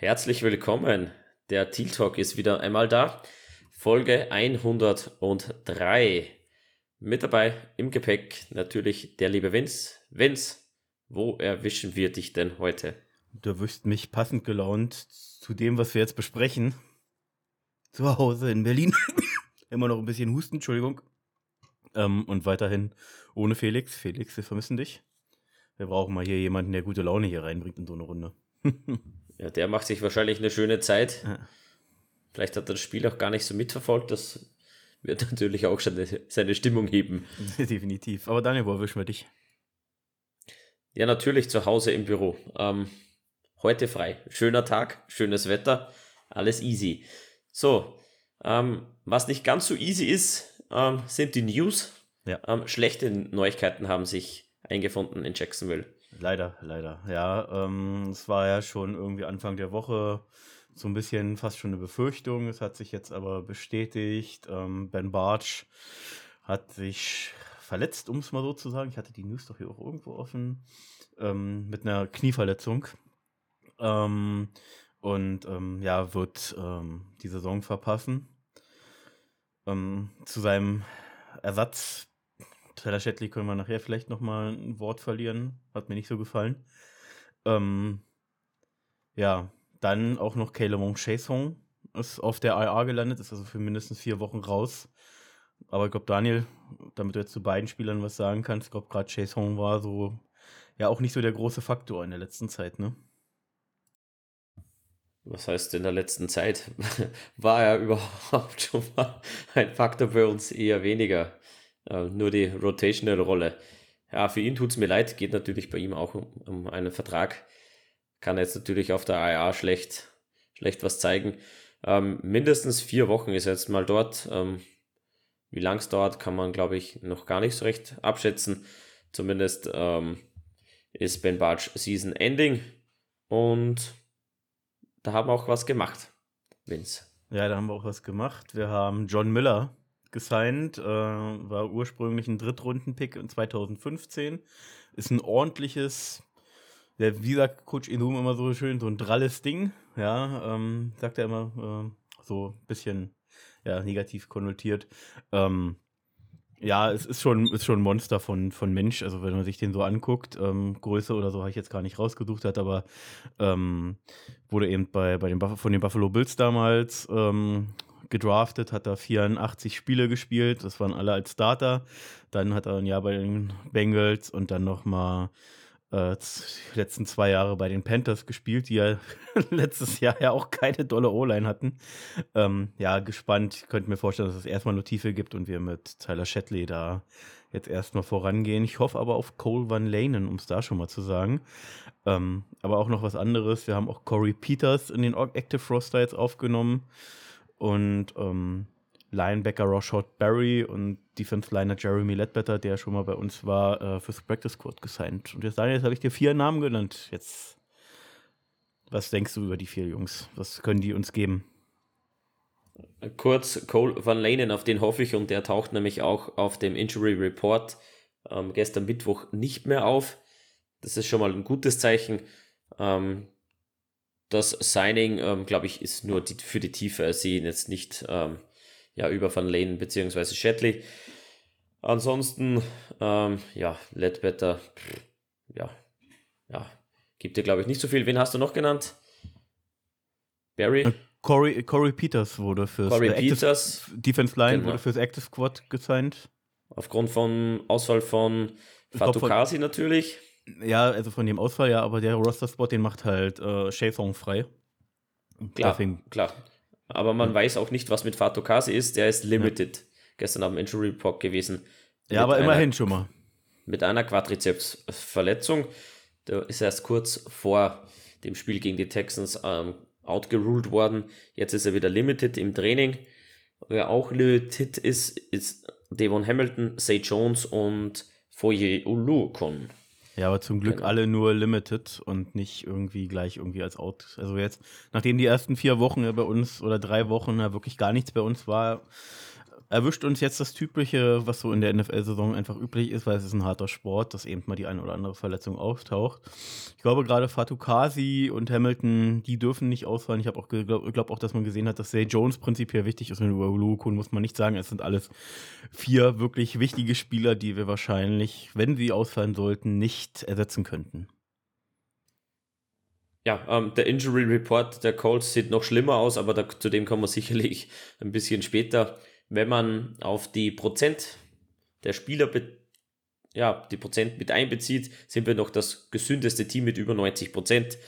Herzlich willkommen. Der Teal Talk ist wieder einmal da. Folge 103. Mit dabei im Gepäck natürlich der liebe Vince. Vince, wo erwischen wir dich denn heute? Du erwischst mich passend gelaunt zu dem, was wir jetzt besprechen. Zu Hause in Berlin. Immer noch ein bisschen Husten, Entschuldigung. Ähm, und weiterhin ohne Felix. Felix, wir vermissen dich. Wir brauchen mal hier jemanden, der gute Laune hier reinbringt in so eine Runde. ja, der macht sich wahrscheinlich eine schöne Zeit. Ja. Vielleicht hat er das Spiel auch gar nicht so mitverfolgt. Das wird natürlich auch schon seine Stimmung heben. Definitiv. Aber Daniel, wo erwischen wir dich? Ja, natürlich zu Hause im Büro. Ähm, heute frei. Schöner Tag, schönes Wetter, alles easy. So, ähm, was nicht ganz so easy ist, ähm, sind die News. Ja. Ähm, schlechte Neuigkeiten haben sich eingefunden in Jacksonville. Leider, leider. Ja, ähm, es war ja schon irgendwie Anfang der Woche so ein bisschen fast schon eine Befürchtung. Es hat sich jetzt aber bestätigt. Ähm, ben Bartsch hat sich verletzt, um es mal so zu sagen. Ich hatte die News doch hier auch irgendwo offen. Ähm, mit einer Knieverletzung. Ähm, und ähm, ja, wird ähm, die Saison verpassen. Ähm, zu seinem Ersatz Tyler Shetley können wir nachher vielleicht nochmal ein Wort verlieren. Hat mir nicht so gefallen. Ähm, ja, dann auch noch Caleb Chasong ist auf der IA gelandet, ist also für mindestens vier Wochen raus. Aber ich glaube, Daniel, damit du jetzt zu beiden Spielern was sagen kannst, ich glaube, gerade Chasong war so, ja, auch nicht so der große Faktor in der letzten Zeit, ne? Was heißt in der letzten Zeit? War er überhaupt schon mal ein Faktor für uns eher weniger? Äh, nur die Rotational-Rolle. Ja, für ihn tut es mir leid, geht natürlich bei ihm auch um, um einen Vertrag. Kann jetzt natürlich auf der IA schlecht, schlecht was zeigen. Ähm, mindestens vier Wochen ist er jetzt mal dort. Ähm, wie lang es dauert, kann man, glaube ich, noch gar nicht so recht abschätzen. Zumindest ähm, ist Ben Bartsch Season Ending und da haben wir auch was gemacht, Vince. Ja, da haben wir auch was gemacht. Wir haben John Miller gesigned, äh, war ursprünglich ein Drittrunden-Pick in 2015. Ist ein ordentliches, der, wie sagt Coach Inum immer so schön, so ein dralles Ding. Ja, ähm, sagt er immer äh, so ein bisschen ja, negativ konnotiert. Ähm, ja, es ist schon, ist schon ein Monster von, von Mensch. Also wenn man sich den so anguckt, ähm, Größe oder so habe ich jetzt gar nicht rausgesucht hat, aber ähm, wurde eben bei, bei den von den Buffalo Bills damals ähm, gedraftet, hat da 84 Spiele gespielt, das waren alle als Starter. Dann hat er ein Jahr bei den Bengals und dann nochmal äh, die letzten zwei Jahre bei den Panthers gespielt, die ja letztes Jahr ja auch keine dolle O-Line hatten. Ähm, ja, gespannt. Ich könnte mir vorstellen, dass es erstmal nur Tiefe gibt und wir mit Tyler Shetley da jetzt erstmal vorangehen. Ich hoffe aber auf Cole Van Lanen, um es da schon mal zu sagen. Ähm, aber auch noch was anderes. Wir haben auch Corey Peters in den Active Roster jetzt aufgenommen und ähm, Linebacker Rashad Barry und Defense Liner Jeremy Ledbetter, der schon mal bei uns war, äh, fürs Practice Squad gesigned. Und jetzt, Daniel, jetzt habe ich dir vier Namen genannt. Jetzt, was denkst du über die vier Jungs? Was können die uns geben? Kurz, Cole Van Lanen, auf den hoffe ich, und der taucht nämlich auch auf dem Injury Report ähm, gestern Mittwoch nicht mehr auf. Das ist schon mal ein gutes Zeichen. Ähm, das Signing, ähm, glaube ich, ist nur die, für die Tiefe ersehen, jetzt nicht ähm, ja, über Van Lane bzw. Shetley. Ansonsten, ähm, ja, Ledbetter, ja, ja, gibt dir, glaube ich, nicht so viel. Wen hast du noch genannt? Barry? Äh, Corey, Corey Peters wurde fürs Corey Peters, Active, Defense Line genau. wurde fürs Active Squad gesigned. Aufgrund von Ausfall von Fatukasi natürlich. Ja, also von dem Ausfall ja, aber der Roster-Spot, den macht halt äh, Shaythong frei. Klar, Deswegen. klar. Aber man ja. weiß auch nicht, was mit Fatokase ist. Der ist limited. Ja. Gestern am Injury Report gewesen. Ja, aber immerhin einer, schon mal. Mit einer Quadrizepsverletzung. Der ist erst kurz vor dem Spiel gegen die Texans ähm, outgeruled worden. Jetzt ist er wieder limited im Training. Wer auch limited ist, ist Devon Hamilton, Say Jones und Foye Ulukon. Ja, aber zum Glück genau. alle nur limited und nicht irgendwie gleich irgendwie als Out. Also jetzt, nachdem die ersten vier Wochen ja bei uns oder drei Wochen ja wirklich gar nichts bei uns war, erwischt uns jetzt das Typische, was so in der NFL-Saison einfach üblich ist, weil es ist ein harter Sport, dass eben mal die eine oder andere Verletzung auftaucht. Ich glaube, gerade Fatukasi und Hamilton, die dürfen nicht ausfallen. Ich habe auch glaube glaub auch, dass man gesehen hat, dass Zay Jones prinzipiell wichtig ist. Und über Lukun muss man nicht sagen. Es sind alles vier wirklich wichtige Spieler, die wir wahrscheinlich, wenn sie ausfallen sollten, nicht ersetzen könnten. Ja, ähm, der Injury Report der Colts sieht noch schlimmer aus, aber da, zu dem kommen wir sicherlich ein bisschen später. Wenn man auf die Prozent der Spieler, ja, die Prozent mit einbezieht, sind wir noch das gesündeste Team mit über 90 Prozent.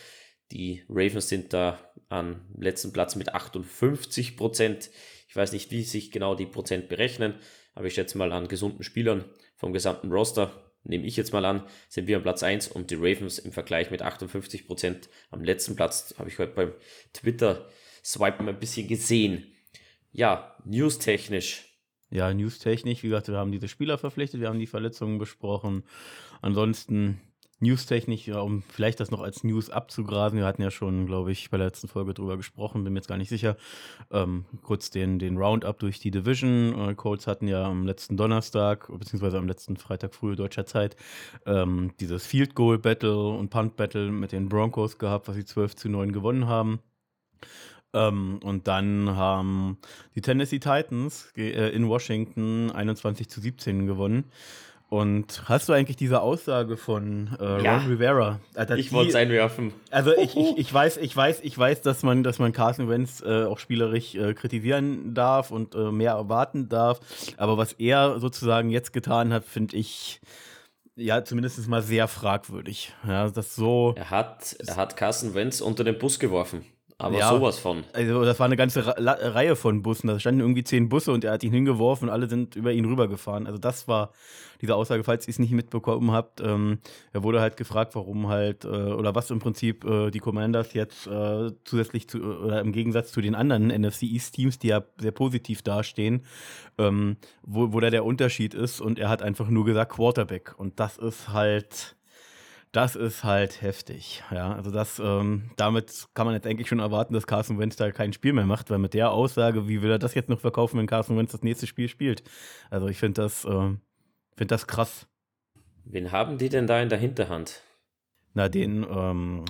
Die Ravens sind da am letzten Platz mit 58 Prozent. Ich weiß nicht, wie sich genau die Prozent berechnen, aber ich schätze mal an gesunden Spielern vom gesamten Roster nehme ich jetzt mal an, sind wir am Platz 1 und die Ravens im Vergleich mit 58 Prozent am letzten Platz, habe ich heute beim Twitter-Swipen ein bisschen gesehen. Ja, newstechnisch. Ja, newstechnisch, wie gesagt, wir haben diese Spieler verpflichtet, wir haben die Verletzungen besprochen. Ansonsten newstechnisch, um vielleicht das noch als News abzugrasen, wir hatten ja schon, glaube ich, bei der letzten Folge drüber gesprochen, bin mir jetzt gar nicht sicher. Ähm, kurz den, den Roundup durch die Division. Äh, Colts hatten ja am letzten Donnerstag, beziehungsweise am letzten Freitag frühe deutscher Zeit, ähm, dieses Field Goal Battle und Punt Battle mit den Broncos gehabt, was sie 12 zu 9 gewonnen haben. Ähm, und dann haben die Tennessee Titans äh, in Washington 21 zu 17 gewonnen. Und hast du eigentlich diese Aussage von äh, ja, Ron Rivera? Alter, ich wollte es einwerfen. Also ich, ich, ich, weiß, ich weiß, ich weiß, dass man, dass man Carson Wentz äh, auch spielerisch äh, kritisieren darf und äh, mehr erwarten darf. Aber was er sozusagen jetzt getan hat, finde ich ja zumindest mal sehr fragwürdig. Ja, das so. Er hat, er hat Carson Wentz unter den Bus geworfen. Aber ja, sowas von. Also, das war eine ganze Reihe von Bussen. Da standen irgendwie zehn Busse und er hat ihn hingeworfen und alle sind über ihn rübergefahren. Also, das war diese Aussage, falls ihr es nicht mitbekommen habt. Ähm, er wurde halt gefragt, warum halt, äh, oder was im Prinzip äh, die Commanders jetzt äh, zusätzlich zu, oder im Gegensatz zu den anderen NFC East Teams, die ja sehr positiv dastehen, ähm, wo, wo da der Unterschied ist. Und er hat einfach nur gesagt Quarterback. Und das ist halt das ist halt heftig. Ja, also das, ähm, damit kann man jetzt eigentlich schon erwarten, dass Carson Wentz da kein Spiel mehr macht, weil mit der Aussage, wie will er das jetzt noch verkaufen, wenn Carson Wentz das nächste Spiel spielt? Also ich finde das, äh, finde das krass. Wen haben die denn da in der Hinterhand? Na, den ähm,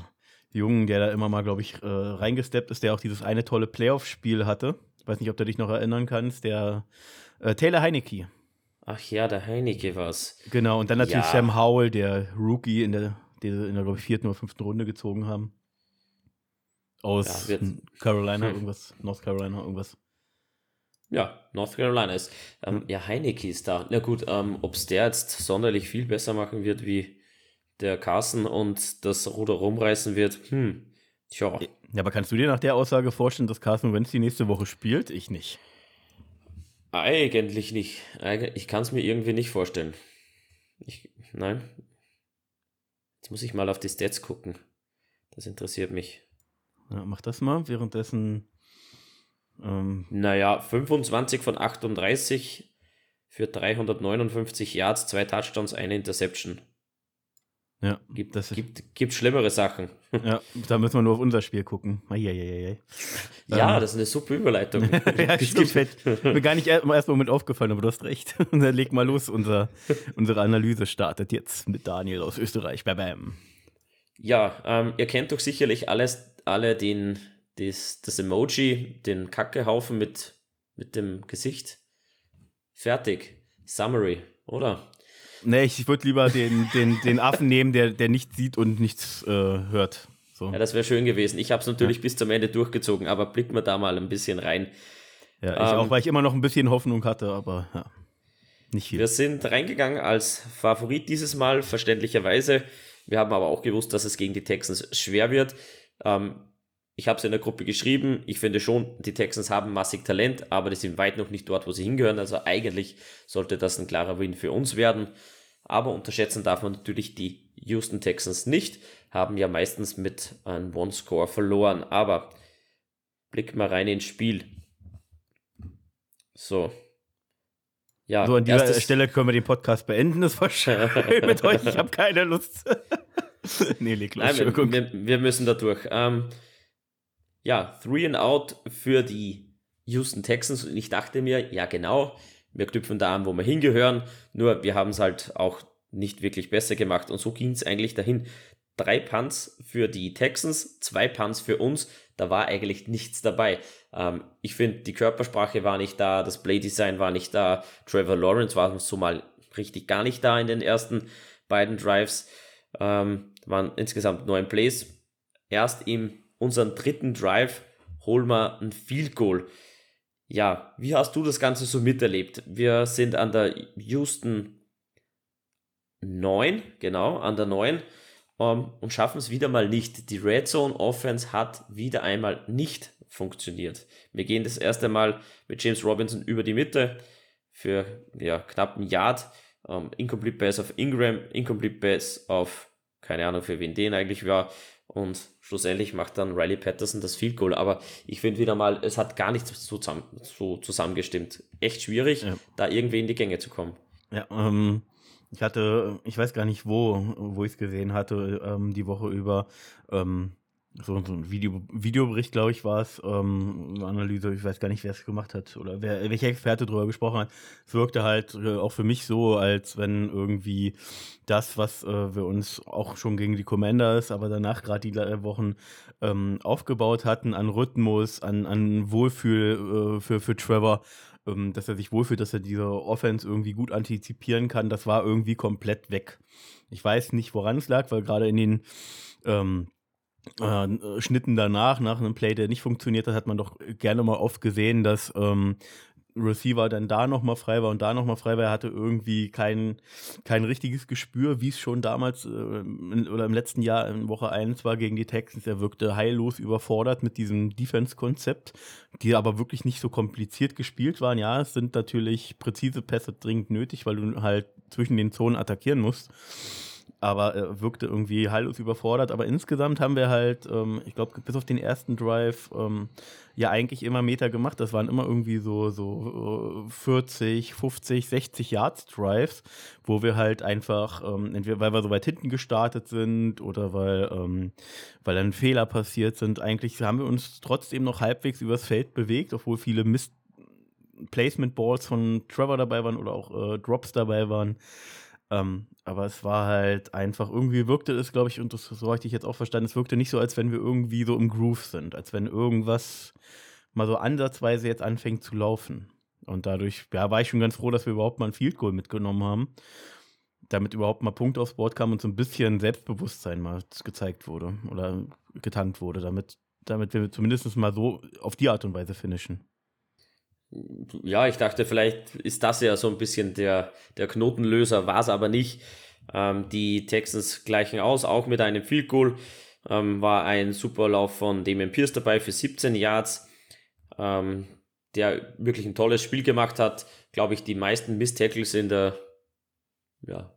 Jungen, der da immer mal, glaube ich, äh, reingesteppt ist, der auch dieses eine tolle Playoff-Spiel hatte. Ich weiß nicht, ob du dich noch erinnern kannst, der äh, Taylor Heinecke. Ach ja, der Heineke war's. Genau, und dann natürlich ja. Sam Howell, der Rookie in der, der in der glaube ich, vierten oder fünften Runde gezogen haben. Aus ja, Carolina, hm. irgendwas, North Carolina, irgendwas. Ja, North Carolina ist. Ähm, hm. Ja, Heineke ist da. Na gut, ähm, ob es der jetzt sonderlich viel besser machen wird wie der Carson und das Ruder rumreißen wird, hm, tja. Ja, aber kannst du dir nach der Aussage vorstellen, dass Carson Wentz die nächste Woche spielt? Ich nicht. Eigentlich nicht. Ich kann es mir irgendwie nicht vorstellen. Ich, nein. Jetzt muss ich mal auf die Stats gucken. Das interessiert mich. Ja, mach das mal. Währenddessen. Ähm naja, 25 von 38 für 359 Yards, zwei Touchdowns, eine Interception. Ja, gibt, das gibt, gibt schlimmere Sachen. Ja, da müssen wir nur auf unser Spiel gucken. Eieieiei. Ja, ähm, das ist eine super Überleitung. ja, stimmt. Mir gar nicht erst mal mit aufgefallen, aber du hast recht. Und dann leg mal los. Unser, unsere Analyse startet jetzt mit Daniel aus Österreich. Bam, bam. Ja, ähm, ihr kennt doch sicherlich alles, alle den, das, das Emoji, den Kackehaufen mit, mit dem Gesicht. Fertig. Summary, oder? Nee, ich würde lieber den, den, den Affen nehmen, der, der nichts sieht und nichts äh, hört. So. Ja, das wäre schön gewesen. Ich habe es natürlich ja. bis zum Ende durchgezogen, aber blicken wir da mal ein bisschen rein. Ja, ich ähm, auch, weil ich immer noch ein bisschen Hoffnung hatte, aber ja, nicht viel. Wir sind reingegangen als Favorit dieses Mal, verständlicherweise. Wir haben aber auch gewusst, dass es gegen die Texans schwer wird. Ähm, ich habe es in der Gruppe geschrieben. Ich finde schon, die Texans haben massig Talent, aber die sind weit noch nicht dort, wo sie hingehören. Also eigentlich sollte das ein klarer Win für uns werden. Aber unterschätzen darf man natürlich die Houston Texans nicht, haben ja meistens mit einem One-Score verloren. Aber blick mal rein ins Spiel. So. Ja, so, an dieser Stelle können wir den Podcast beenden. Das war schön mit euch. Ich habe keine Lust. nee, leg los. Nein, wir, wir, wir, müssen da durch. Ähm, ja, Three and Out für die Houston Texans und ich dachte mir, ja genau, wir knüpfen da an, wo wir hingehören, nur wir haben es halt auch nicht wirklich besser gemacht und so ging es eigentlich dahin. Drei Punts für die Texans, zwei Punts für uns, da war eigentlich nichts dabei. Ähm, ich finde, die Körpersprache war nicht da, das Playdesign war nicht da, Trevor Lawrence war so mal richtig gar nicht da in den ersten beiden Drives. Ähm, waren insgesamt neun Plays. Erst in unserem dritten Drive holen wir ein Field Goal. Ja, wie hast du das Ganze so miterlebt? Wir sind an der Houston 9, genau, an der 9 um, ähm, und schaffen es wieder mal nicht. Die Red Zone Offense hat wieder einmal nicht funktioniert. Wir gehen das erste Mal mit James Robinson über die Mitte für ja, knapp ein Yard. Ähm, incomplete Pass auf Ingram, Incomplete Pass auf, keine Ahnung für wen den eigentlich war. Und schlussendlich macht dann Riley Patterson das Field Goal. Aber ich finde wieder mal, es hat gar nichts so, zusammen, so zusammengestimmt. Echt schwierig, ja. da irgendwie in die Gänge zu kommen. Ja, ähm, ich hatte, ich weiß gar nicht wo, wo ich es gesehen hatte, ähm, die Woche über, ähm, so, so ein Video, Videobericht, glaube ich, war es, ähm, Analyse, ich weiß gar nicht, wer es gemacht hat oder wer, welcher Experte darüber gesprochen hat. Es wirkte halt äh, auch für mich so, als wenn irgendwie das, was äh, wir uns auch schon gegen die Commanders, aber danach gerade die Wochen ähm, aufgebaut hatten, an Rhythmus, an, an Wohlfühl äh, für, für Trevor, ähm, dass er sich wohlfühlt, dass er diese Offense irgendwie gut antizipieren kann, das war irgendwie komplett weg. Ich weiß nicht, woran es lag, weil gerade in den ähm, äh, Schnitten danach, nach einem Play, der nicht funktioniert hat, hat man doch gerne mal oft gesehen, dass ähm, Receiver dann da nochmal frei war und da nochmal frei war. Er hatte irgendwie kein, kein richtiges Gespür, wie es schon damals äh, in, oder im letzten Jahr in Woche 1 war gegen die Texans. Er wirkte heillos überfordert mit diesem Defense-Konzept, die aber wirklich nicht so kompliziert gespielt waren. Ja, es sind natürlich präzise Pässe dringend nötig, weil du halt zwischen den Zonen attackieren musst aber er wirkte irgendwie heillos überfordert. Aber insgesamt haben wir halt, ähm, ich glaube, bis auf den ersten Drive ähm, ja eigentlich immer Meter gemacht. Das waren immer irgendwie so, so 40, 50, 60 Yards Drives, wo wir halt einfach, ähm, entweder weil wir so weit hinten gestartet sind oder weil, ähm, weil dann Fehler passiert sind, eigentlich haben wir uns trotzdem noch halbwegs übers Feld bewegt, obwohl viele Mist Placement Balls von Trevor dabei waren oder auch äh, Drops dabei waren. Ähm, aber es war halt einfach, irgendwie wirkte es, glaube ich, und das, so habe ich dich jetzt auch verstanden, es wirkte nicht so, als wenn wir irgendwie so im Groove sind, als wenn irgendwas mal so ansatzweise jetzt anfängt zu laufen. Und dadurch, ja, war ich schon ganz froh, dass wir überhaupt mal ein Field Goal mitgenommen haben, damit überhaupt mal Punkt aufs Board kam und so ein bisschen Selbstbewusstsein mal gezeigt wurde oder getankt wurde, damit, damit wir zumindest mal so auf die Art und Weise finishen ja, ich dachte, vielleicht ist das ja so ein bisschen der, der Knotenlöser, war es aber nicht. Ähm, die Texans gleichen aus, auch mit einem Field Goal. Ähm, war ein super Lauf von Damien Pierce dabei für 17 Yards, ähm, der wirklich ein tolles Spiel gemacht hat. Glaube ich, die meisten Miss-Tackles in der ja,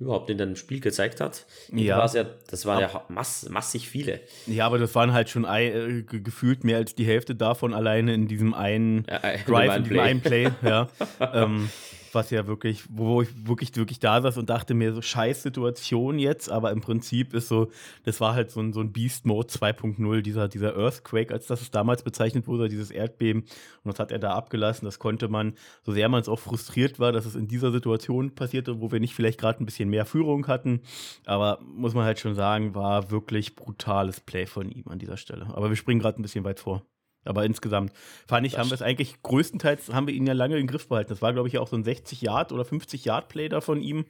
überhaupt in dem Spiel gezeigt hat. Ja. ja das waren ja mass, massig viele. Ja, aber das waren halt schon äh, gefühlt mehr als die Hälfte davon alleine in diesem einen ja, Drive, in diesem einen Play. Ja. ähm, was ja wirklich, wo ich wirklich, wirklich da saß und dachte mir so, scheiß Situation jetzt, aber im Prinzip ist so, das war halt so ein, so ein Beast Mode 2.0, dieser, dieser Earthquake, als das es damals bezeichnet wurde, dieses Erdbeben. Und das hat er da abgelassen. Das konnte man, so sehr man es auch frustriert war, dass es in dieser Situation passierte, wo wir nicht vielleicht gerade ein bisschen mehr Führung hatten. Aber muss man halt schon sagen, war wirklich brutales Play von ihm an dieser Stelle. Aber wir springen gerade ein bisschen weit vor. Aber insgesamt fand ich, das haben wir es eigentlich größtenteils, haben wir ihn ja lange im Griff behalten. Das war, glaube ich, auch so ein 60 Yard oder 50 Yard Play da von ihm.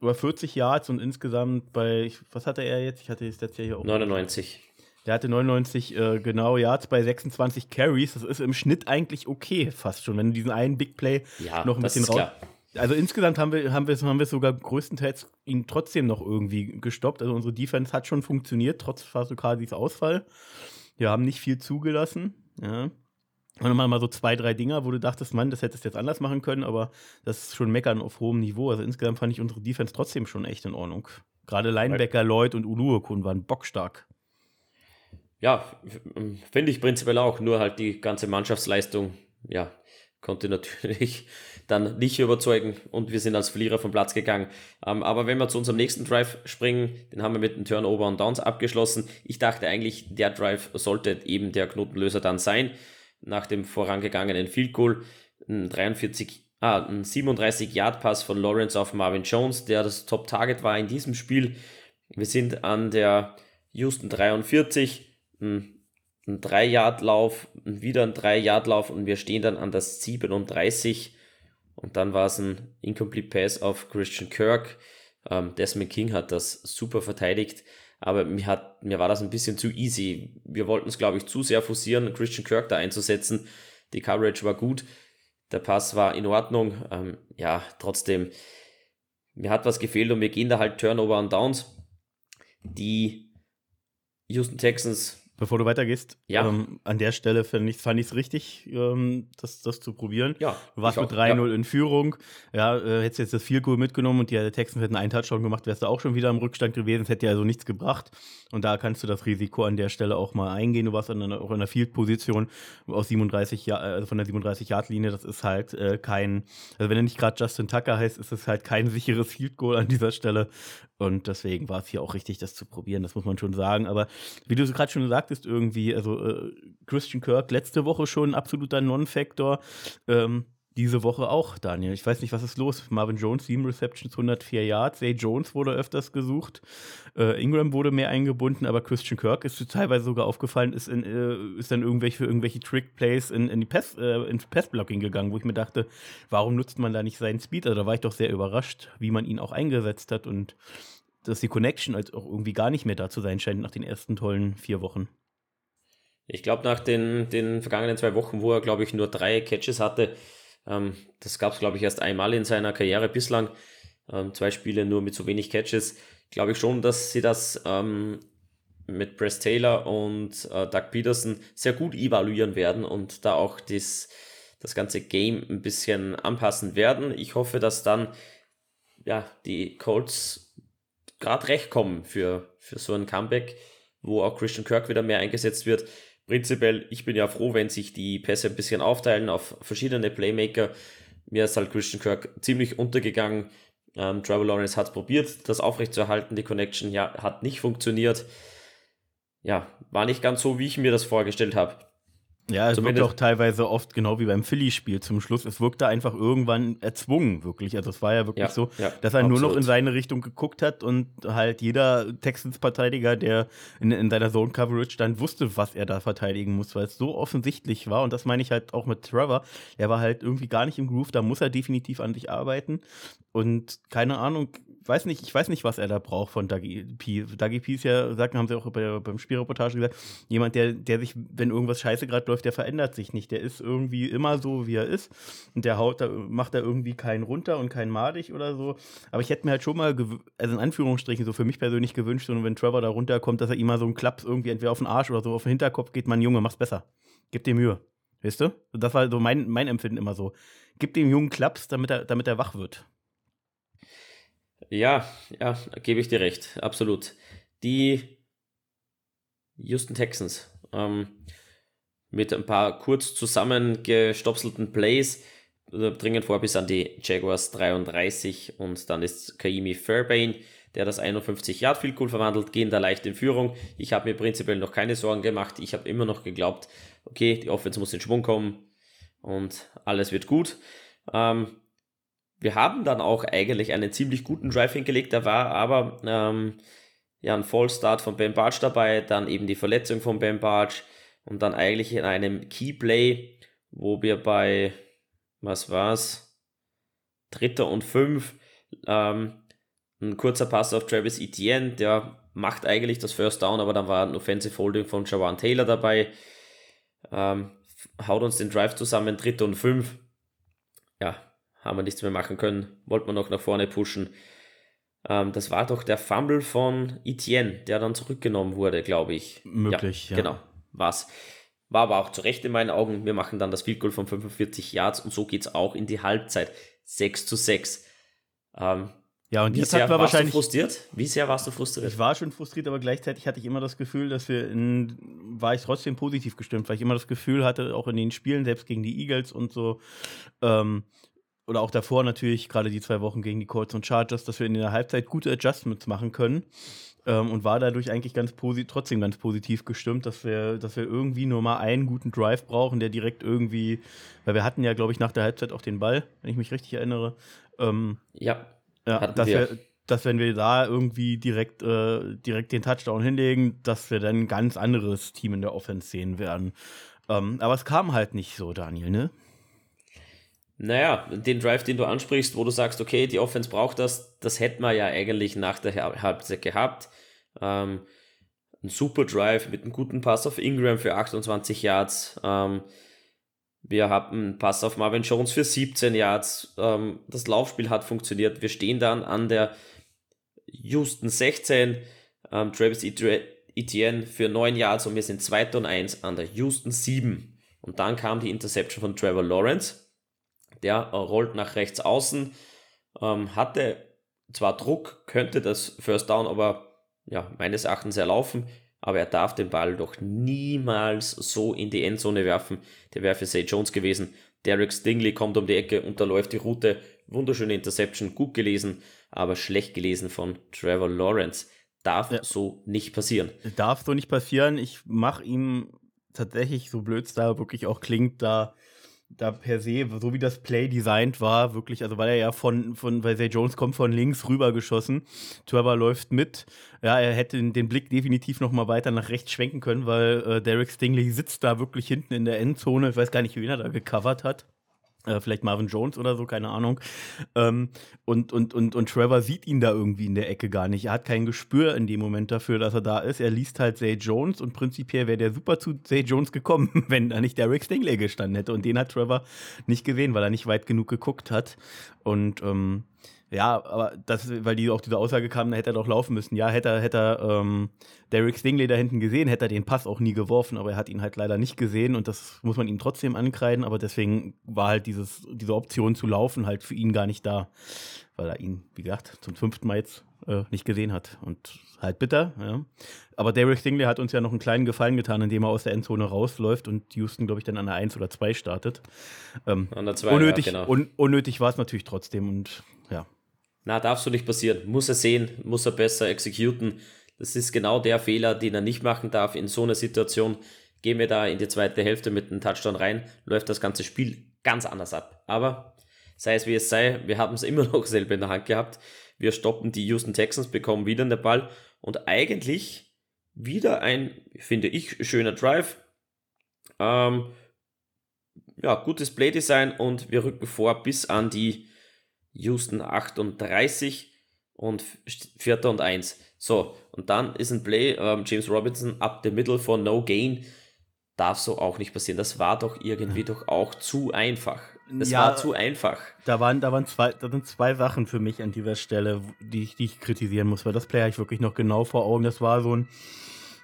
Über 40 Yards und insgesamt bei, was hatte er jetzt? Ich hatte es letztes Jahr hier auch. 99. Der hatte 99 äh, genau Yards bei 26 Carries. Das ist im Schnitt eigentlich okay, fast schon, wenn du diesen einen Big Play ja, noch ein bisschen raus. Klar. Also insgesamt haben wir, haben, wir, haben wir sogar größtenteils ihn trotzdem noch irgendwie gestoppt. Also unsere Defense hat schon funktioniert, trotz Fasokadis Ausfall. Wir haben nicht viel zugelassen. Ja. Und dann mal so zwei, drei Dinger, wo du dachtest, Mann, das hättest du jetzt anders machen können, aber das ist schon meckern auf hohem Niveau. Also insgesamt fand ich unsere Defense trotzdem schon echt in Ordnung. Gerade Linebacker, Lloyd und Uluokun waren bockstark. Ja, finde ich prinzipiell auch, nur halt die ganze Mannschaftsleistung, ja, konnte natürlich dann nicht überzeugen und wir sind als Verlierer vom Platz gegangen. Ähm, aber wenn wir zu unserem nächsten Drive springen, den haben wir mit einem Turnover und Downs abgeschlossen. Ich dachte eigentlich, der Drive sollte eben der Knotenlöser dann sein. nach dem vorangegangenen Field Goal. Ein 43, ah, ein 37 Yard Pass von Lawrence auf Marvin Jones, der das Top Target war in diesem Spiel. Wir sind an der Houston 43, ein, ein 3 Yard Lauf, wieder ein 3 Yard Lauf und wir stehen dann an das 37 und dann war es ein Incomplete Pass auf Christian Kirk. Ähm, Desmond King hat das super verteidigt, aber mir, hat, mir war das ein bisschen zu easy. Wir wollten es, glaube ich, zu sehr forcieren, Christian Kirk da einzusetzen. Die Coverage war gut, der Pass war in Ordnung. Ähm, ja, trotzdem, mir hat was gefehlt und wir gehen da halt Turnover und Downs. Die Houston Texans Bevor du weitergehst, ja. ähm, an der Stelle fand ich es richtig, ähm, das, das zu probieren. Ja, du warst mit 3-0 ja. in Führung. Ja, äh, hättest jetzt das 4 Goal mitgenommen und die Texans hätten einen Touchdown gemacht, wärst du auch schon wieder im Rückstand gewesen. Es hätte ja also nichts gebracht. Und da kannst du das Risiko an der Stelle auch mal eingehen. Du warst dann auch in einer Field-Position aus 37 Jahr, also von der 37-Yard-Linie. Das ist halt äh, kein, also wenn er nicht gerade Justin Tucker heißt, ist es halt kein sicheres Field Goal an dieser Stelle. Und deswegen war es hier auch richtig, das zu probieren, das muss man schon sagen. Aber wie du gerade schon sagtest, irgendwie, also äh, Christian Kirk letzte Woche schon ein absoluter Non-Factor. Ähm, diese Woche auch, Daniel. Ich weiß nicht, was ist los. Marvin Jones, 7 Receptions, 104 Yards. Zay Jones wurde öfters gesucht. Äh, Ingram wurde mehr eingebunden, aber Christian Kirk ist teilweise sogar aufgefallen, ist, in, äh, ist dann irgendwelche für irgendwelche Trick-Plays in, in Pass, äh, ins Pass-Blocking gegangen, wo ich mir dachte, warum nutzt man da nicht seinen Speed? Also da war ich doch sehr überrascht, wie man ihn auch eingesetzt hat und dass die Connection als auch irgendwie gar nicht mehr da zu sein scheint nach den ersten tollen vier Wochen. Ich glaube, nach den, den vergangenen zwei Wochen, wo er, glaube ich, nur drei Catches hatte, ähm, das gab es, glaube ich, erst einmal in seiner Karriere bislang. Ähm, zwei Spiele nur mit so wenig Catches. Glaube ich schon, dass sie das ähm, mit Press Taylor und äh, Doug Peterson sehr gut evaluieren werden und da auch das, das ganze Game ein bisschen anpassen werden. Ich hoffe, dass dann ja, die Colts gerade recht kommen für, für so ein Comeback, wo auch Christian Kirk wieder mehr eingesetzt wird prinzipiell, ich bin ja froh, wenn sich die Pässe ein bisschen aufteilen auf verschiedene Playmaker. Mir ist halt Christian Kirk ziemlich untergegangen. Ähm, Trevor Lawrence hat probiert, das aufrechtzuerhalten. Die Connection ja, hat nicht funktioniert. Ja, war nicht ganz so, wie ich mir das vorgestellt habe. Ja, es Zumindest. wirkt auch teilweise oft genau wie beim Philly-Spiel zum Schluss. Es wirkte einfach irgendwann erzwungen, wirklich. Also es war ja wirklich ja, so, ja, dass er absolut. nur noch in seine Richtung geguckt hat und halt jeder Texans-Verteidiger, der in, in seiner Zone-Coverage stand, wusste, was er da verteidigen muss, weil es so offensichtlich war. Und das meine ich halt auch mit Trevor. Er war halt irgendwie gar nicht im Groove, da muss er definitiv an sich arbeiten. Und keine Ahnung, weiß nicht, ich weiß nicht, was er da braucht von Dougie P. Dougie P ist ja, sagen, haben sie auch bei, beim Spielreportage gesagt, jemand, der, der sich, wenn irgendwas scheiße gerade läuft, der verändert sich nicht. Der ist irgendwie immer so, wie er ist. Und der haut da, macht da irgendwie keinen runter und keinen madig oder so. Aber ich hätte mir halt schon mal, also in Anführungsstrichen, so für mich persönlich gewünscht, so, wenn Trevor da runterkommt, dass er ihm mal so einen Klaps irgendwie entweder auf den Arsch oder so auf den Hinterkopf geht, man Junge, mach's besser. Gib dir Mühe. Weißt du? Das war so mein, mein Empfinden immer so. Gib dem Jungen Klaps, damit er, damit er wach wird. Ja, ja, gebe ich dir recht, absolut. Die Houston Texans ähm, mit ein paar kurz zusammengestopselten Plays äh, dringen vor bis an die Jaguars 33 und dann ist Kaimi Fairbain, der das 51 Yard Field Goal verwandelt, gehen da leicht in Führung. Ich habe mir prinzipiell noch keine Sorgen gemacht. Ich habe immer noch geglaubt, okay, die Offense muss in Schwung kommen und alles wird gut. Ähm, wir haben dann auch eigentlich einen ziemlich guten Drive hingelegt. Da war aber ähm, ja ein Fallstart von Ben Barge dabei, dann eben die Verletzung von Ben Barge und dann eigentlich in einem Keyplay, wo wir bei, was war's, Dritter und Fünf, ähm, ein kurzer Pass auf Travis Etienne, der macht eigentlich das First Down, aber dann war ein Offensive Holding von Jawan Taylor dabei. Ähm, haut uns den Drive zusammen, Dritter und Fünf. Ja, haben wir nichts mehr machen können, wollten wir noch nach vorne pushen. Ähm, das war doch der Fumble von Etienne, der dann zurückgenommen wurde, glaube ich. Möglich, ja, ja. Genau, war's. War aber auch zu Recht in meinen Augen. Wir machen dann das Field Goal von 45 Yards und so geht es auch in die Halbzeit. 6 zu 6. Ähm, ja, und jetzt hat man wahrscheinlich. Du frustriert? Wie sehr warst du frustriert? Ich war schon frustriert, aber gleichzeitig hatte ich immer das Gefühl, dass wir in, war ich trotzdem positiv gestimmt, weil ich immer das Gefühl hatte, auch in den Spielen, selbst gegen die Eagles und so, ähm, oder auch davor natürlich, gerade die zwei Wochen gegen die Colts und Chargers, dass wir in der Halbzeit gute Adjustments machen können. Ähm, und war dadurch eigentlich ganz trotzdem ganz positiv gestimmt, dass wir, dass wir irgendwie nur mal einen guten Drive brauchen, der direkt irgendwie, weil wir hatten ja, glaube ich, nach der Halbzeit auch den Ball, wenn ich mich richtig erinnere. Ähm, ja. ja dass wir. wir dass wenn wir da irgendwie direkt, äh, direkt den Touchdown hinlegen, dass wir dann ein ganz anderes Team in der Offense sehen werden. Ähm, aber es kam halt nicht so, Daniel, ne? Naja, den Drive, den du ansprichst, wo du sagst, okay, die Offense braucht das, das hätten wir ja eigentlich nach der Halbzeit gehabt. Ähm, ein super Drive mit einem guten Pass auf Ingram für 28 Yards. Ähm, wir haben einen Pass auf Marvin Jones für 17 Yards. Ähm, das Laufspiel hat funktioniert. Wir stehen dann an der Houston 16. Ähm, Travis Etienne für 9 Yards und wir sind 2 und 1 an der Houston 7. Und dann kam die Interception von Trevor Lawrence der rollt nach rechts außen, ähm, hatte zwar Druck, könnte das First Down aber ja, meines Erachtens erlaufen, aber er darf den Ball doch niemals so in die Endzone werfen. Der wäre für Say Jones gewesen. Derek Stingley kommt um die Ecke, unterläuft die Route. Wunderschöne Interception, gut gelesen, aber schlecht gelesen von Trevor Lawrence. Darf ja. so nicht passieren. Darf so nicht passieren. Ich mache ihm tatsächlich, so blöd es da wirklich auch klingt, da da per se, so wie das Play designt war, wirklich, also weil er ja von, von weil Zay Jones kommt von links rüber geschossen, Trevor läuft mit, ja, er hätte den Blick definitiv noch mal weiter nach rechts schwenken können, weil äh, Derek Stingley sitzt da wirklich hinten in der Endzone, ich weiß gar nicht, wen er da gecovert hat. Äh, vielleicht Marvin Jones oder so, keine Ahnung. Ähm, und, und, und, und Trevor sieht ihn da irgendwie in der Ecke gar nicht. Er hat kein Gespür in dem Moment dafür, dass er da ist. Er liest halt Zay Jones und prinzipiell wäre der super zu Zay Jones gekommen, wenn da nicht Derek Stingley gestanden hätte. Und den hat Trevor nicht gesehen, weil er nicht weit genug geguckt hat. Und ähm, ja, aber das, weil die auch diese Aussage kam, hätte er doch laufen müssen. Ja, hätte er, hätte er ähm, Derek Stingley da hinten gesehen, hätte er den Pass auch nie geworfen, aber er hat ihn halt leider nicht gesehen und das muss man ihm trotzdem ankreiden, aber deswegen war halt dieses, diese Option zu laufen halt für ihn gar nicht da, weil er ihn, wie gesagt, zum fünften Mal jetzt äh, nicht gesehen hat und halt bitter, ja. Aber Derek Stingley hat uns ja noch einen kleinen Gefallen getan, indem er aus der Endzone rausläuft und Houston, glaube ich, dann an der 1 oder 2 startet. Ähm, an der 2, unnötig, ja, genau. un, unnötig war es natürlich trotzdem und ja. Na, darf so nicht passieren. Muss er sehen, muss er besser exekuten. Das ist genau der Fehler, den er nicht machen darf. In so einer Situation gehen wir da in die zweite Hälfte mit einem Touchdown rein, läuft das ganze Spiel ganz anders ab. Aber sei es wie es sei, wir haben es immer noch selber in der Hand gehabt. Wir stoppen die Houston Texans, bekommen wieder den Ball und eigentlich wieder ein, finde ich, schöner Drive. Ähm, ja, gutes Playdesign und wir rücken vor bis an die Houston 38 und Vierter und 1. So, und dann ist ein Play, ähm, James Robinson up the middle for no gain. Darf so auch nicht passieren. Das war doch irgendwie doch auch zu einfach. Das ja, war zu einfach. Da waren, da waren zwei, da sind zwei Sachen für mich an dieser Stelle, die ich, die ich kritisieren muss, weil das Play habe ich wirklich noch genau vor Augen. Das war so ein,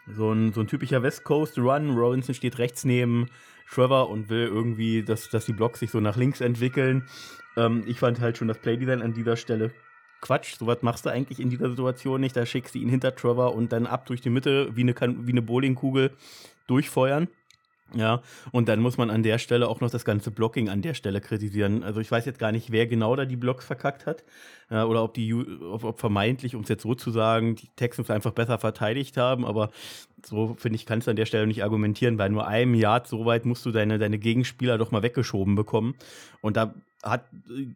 so ein, so ein typischer West Coast Run. Robinson steht rechts neben Trevor und will irgendwie, dass, dass die Blocks sich so nach links entwickeln. Ähm, ich fand halt schon das Playdesign an dieser Stelle Quatsch. So was machst du eigentlich in dieser Situation nicht. Da schickst du ihn hinter Trevor und dann ab durch die Mitte wie eine, wie eine Bowlingkugel durchfeuern. Ja, und dann muss man an der Stelle auch noch das ganze Blocking an der Stelle kritisieren. Also ich weiß jetzt gar nicht, wer genau da die Blocks verkackt hat. Ja, oder ob die, ob, ob vermeintlich, um es jetzt so zu sagen, die Texans einfach besser verteidigt haben, aber so finde ich, kannst du an der Stelle nicht argumentieren, weil nur einem Yard so weit musst du deine, deine Gegenspieler doch mal weggeschoben bekommen. Und da hat,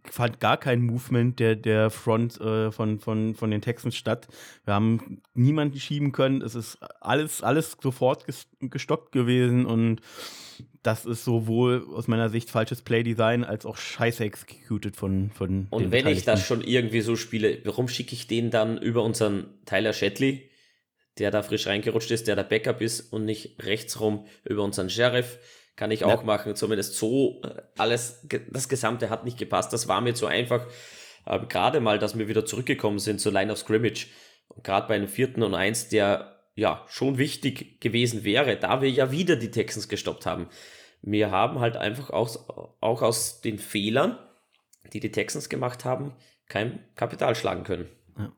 fand gar kein Movement der, der Front äh, von, von, von den Texans statt. Wir haben niemanden schieben können. Es ist alles, alles sofort gestoppt gewesen und das ist sowohl aus meiner Sicht falsches Playdesign als auch scheiße executed von, von Und wenn ich das schon irgendwie so spiele, warum schicke ich den dann über unseren Tyler Shetley, der da frisch reingerutscht ist, der der Backup ist und nicht rechtsrum über unseren Sheriff? Kann ich auch ja. machen, zumindest so äh, alles, das Gesamte hat nicht gepasst. Das war mir zu einfach. Aber gerade mal, dass wir wieder zurückgekommen sind zur Line of Scrimmage. Und gerade bei einem vierten und eins, der ja schon wichtig gewesen wäre, da wir ja wieder die Texans gestoppt haben. Wir haben halt einfach auch, auch aus den Fehlern, die die Texans gemacht haben, kein Kapital schlagen können.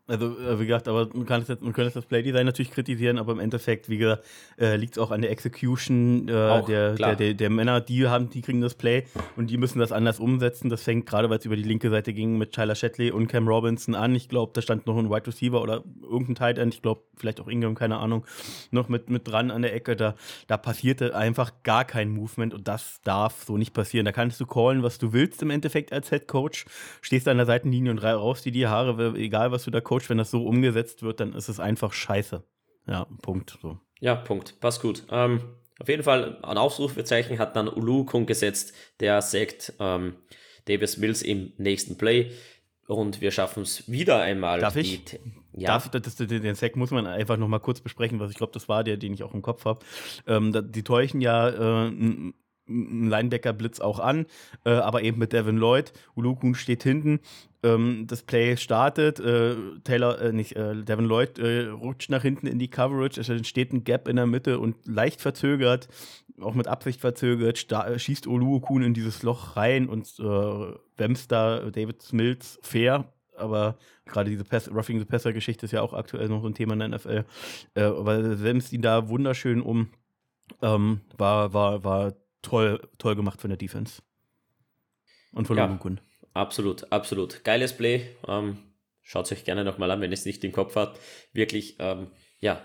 Also, äh, wie gesagt, aber man, kann jetzt, man könnte das Playdesign natürlich kritisieren, aber im Endeffekt, wie gesagt, äh, liegt es auch an der Execution äh, auch, der, der, der, der, Männer, die haben, die kriegen das Play und die müssen das anders umsetzen. Das fängt gerade, weil es über die linke Seite ging, mit Tyler Shetley und Cam Robinson an. Ich glaube, da stand noch ein Wide Receiver oder irgendein Tight End, ich glaube, vielleicht auch Ingram, keine Ahnung, noch mit, mit dran an der Ecke. Da, da passierte einfach gar kein Movement und das darf so nicht passieren. Da kannst du callen, was du willst im Endeffekt als Head Coach, stehst an der Seitenlinie und raus die die Haare, egal was du der Coach, wenn das so umgesetzt wird, dann ist es einfach scheiße. Ja, Punkt. So. Ja, Punkt. Passt gut. Ähm, auf jeden Fall ein Ausrufezeichen hat dann Ulukun gesetzt, der sagt ähm, Davis Mills im nächsten Play. Und wir schaffen es wieder einmal. Darf ich? Ja. Darf, das, den Sack muss man einfach noch mal kurz besprechen, was ich glaube, das war der, den ich auch im Kopf habe. Ähm, die täuschen ja äh, einen Linebacker-Blitz auch an, äh, aber eben mit Devin Lloyd. Ulukun steht hinten. Ähm, das Play startet. Äh, Taylor, äh, nicht, äh, Devin Lloyd äh, rutscht nach hinten in die Coverage. Es entsteht ein Gap in der Mitte und leicht verzögert, auch mit Absicht verzögert, schießt Ulukun in dieses Loch rein und äh, wämst da David Mills fair aber gerade diese Pass, Roughing the Passer-Geschichte ist ja auch aktuell noch so ein Thema in der NFL. Äh, aber selbst ihn da wunderschön um. Ähm, war, war, war toll, toll gemacht von der Defense. Und von ja, Lugukun. Absolut, absolut. Geiles Play. Ähm, Schaut es euch gerne nochmal an, wenn es nicht im Kopf hat. Wirklich, ähm, ja,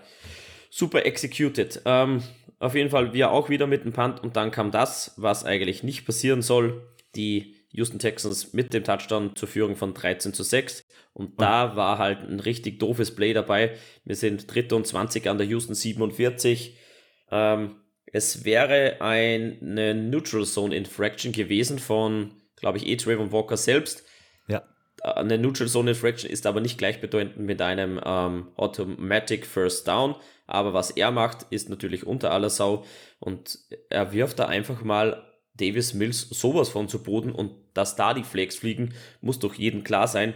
super executed. Ähm, auf jeden Fall wir auch wieder mit dem Punt und dann kam das, was eigentlich nicht passieren soll. Die Houston Texans mit dem Touchdown zur Führung von 13 zu 6. Und da war halt ein richtig doofes Play dabei. Wir sind dritte und 20 an der Houston 47. Ähm, es wäre eine Neutral Zone Infraction gewesen von, glaube ich, eh Trayvon Walker selbst. Ja. Eine Neutral Zone Infraction ist aber nicht gleichbedeutend mit einem ähm, Automatic First Down. Aber was er macht, ist natürlich unter aller Sau. Und er wirft da einfach mal Davis Mills sowas von zu Boden. Und dass da die Flags fliegen, muss doch jedem klar sein.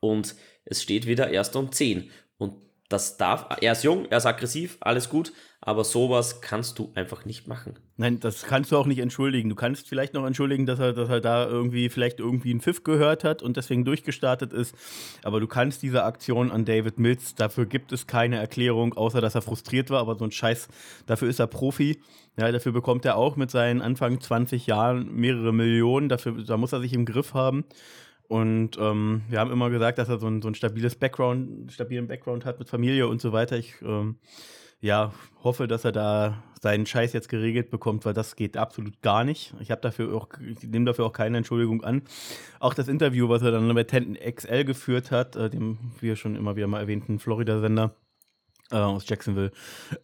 Und es steht wieder erst um 10. Und das darf, er ist jung, er ist aggressiv, alles gut, aber sowas kannst du einfach nicht machen. Nein, das kannst du auch nicht entschuldigen. Du kannst vielleicht noch entschuldigen, dass er, dass er da irgendwie vielleicht irgendwie einen Pfiff gehört hat und deswegen durchgestartet ist. Aber du kannst diese Aktion an David Mills, dafür gibt es keine Erklärung, außer dass er frustriert war, aber so ein Scheiß, dafür ist er Profi. Ja, dafür bekommt er auch mit seinen Anfang 20 Jahren mehrere Millionen, dafür, da muss er sich im Griff haben. Und ähm, wir haben immer gesagt, dass er so ein, so ein stabiles Background, stabilen Background hat mit Familie und so weiter. Ich ähm, ja, hoffe, dass er da seinen Scheiß jetzt geregelt bekommt, weil das geht absolut gar nicht. Ich habe dafür auch, ich nehme dafür auch keine Entschuldigung an. Auch das Interview, was er dann mit Tenton XL geführt hat, äh, dem wir schon immer wieder mal erwähnten Florida-Sender, äh, aus Jacksonville,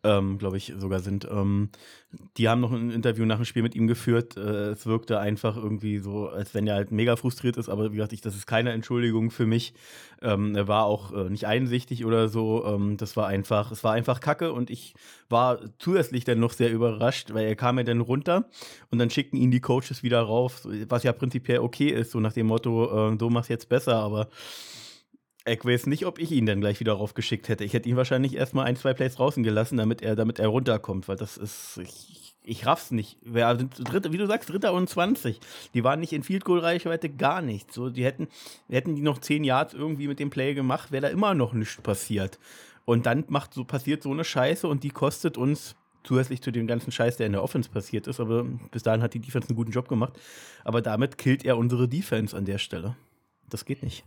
ähm, glaube ich, sogar sind. Ähm, die haben noch ein Interview nach dem Spiel mit ihm geführt. Äh, es wirkte einfach irgendwie so, als wenn er halt mega frustriert ist, aber wie gesagt, ich, das ist keine Entschuldigung für mich. Ähm, er war auch äh, nicht einsichtig oder so. Ähm, das war einfach, es war einfach Kacke und ich war zusätzlich dann noch sehr überrascht, weil er kam ja dann runter und dann schickten ihn die Coaches wieder rauf, was ja prinzipiell okay ist, so nach dem Motto, äh, so mach's jetzt besser, aber ich weiß nicht, ob ich ihn dann gleich wieder raufgeschickt hätte. Ich hätte ihn wahrscheinlich erstmal ein, zwei Plays draußen gelassen, damit er, damit er runterkommt, weil das ist. Ich, ich raff's nicht. Wer, dritte, wie du sagst, Dritter und 20. Die waren nicht in Field Goal Reichweite, gar nicht. So, die hätten, hätten die noch 10 Yards irgendwie mit dem Play gemacht, wäre da immer noch nichts passiert. Und dann macht so, passiert so eine Scheiße und die kostet uns zusätzlich zu dem ganzen Scheiß, der in der Offense passiert ist. Aber bis dahin hat die Defense einen guten Job gemacht. Aber damit killt er unsere Defense an der Stelle. Das geht nicht.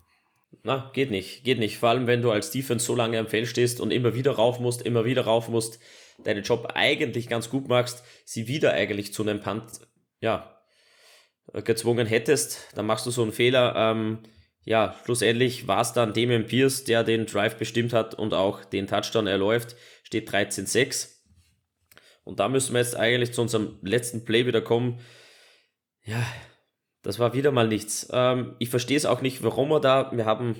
Na, geht nicht, geht nicht. Vor allem, wenn du als Defense so lange am Feld stehst und immer wieder rauf musst, immer wieder rauf musst, deinen Job eigentlich ganz gut machst, sie wieder eigentlich zu einem Punt, ja, gezwungen hättest, dann machst du so einen Fehler. Ähm, ja, schlussendlich war es dann Damian Pierce, der den Drive bestimmt hat und auch den Touchdown erläuft, steht 13-6. Und da müssen wir jetzt eigentlich zu unserem letzten Play wieder kommen. Ja, das war wieder mal nichts. Ähm, ich verstehe es auch nicht, warum wir da, wir haben,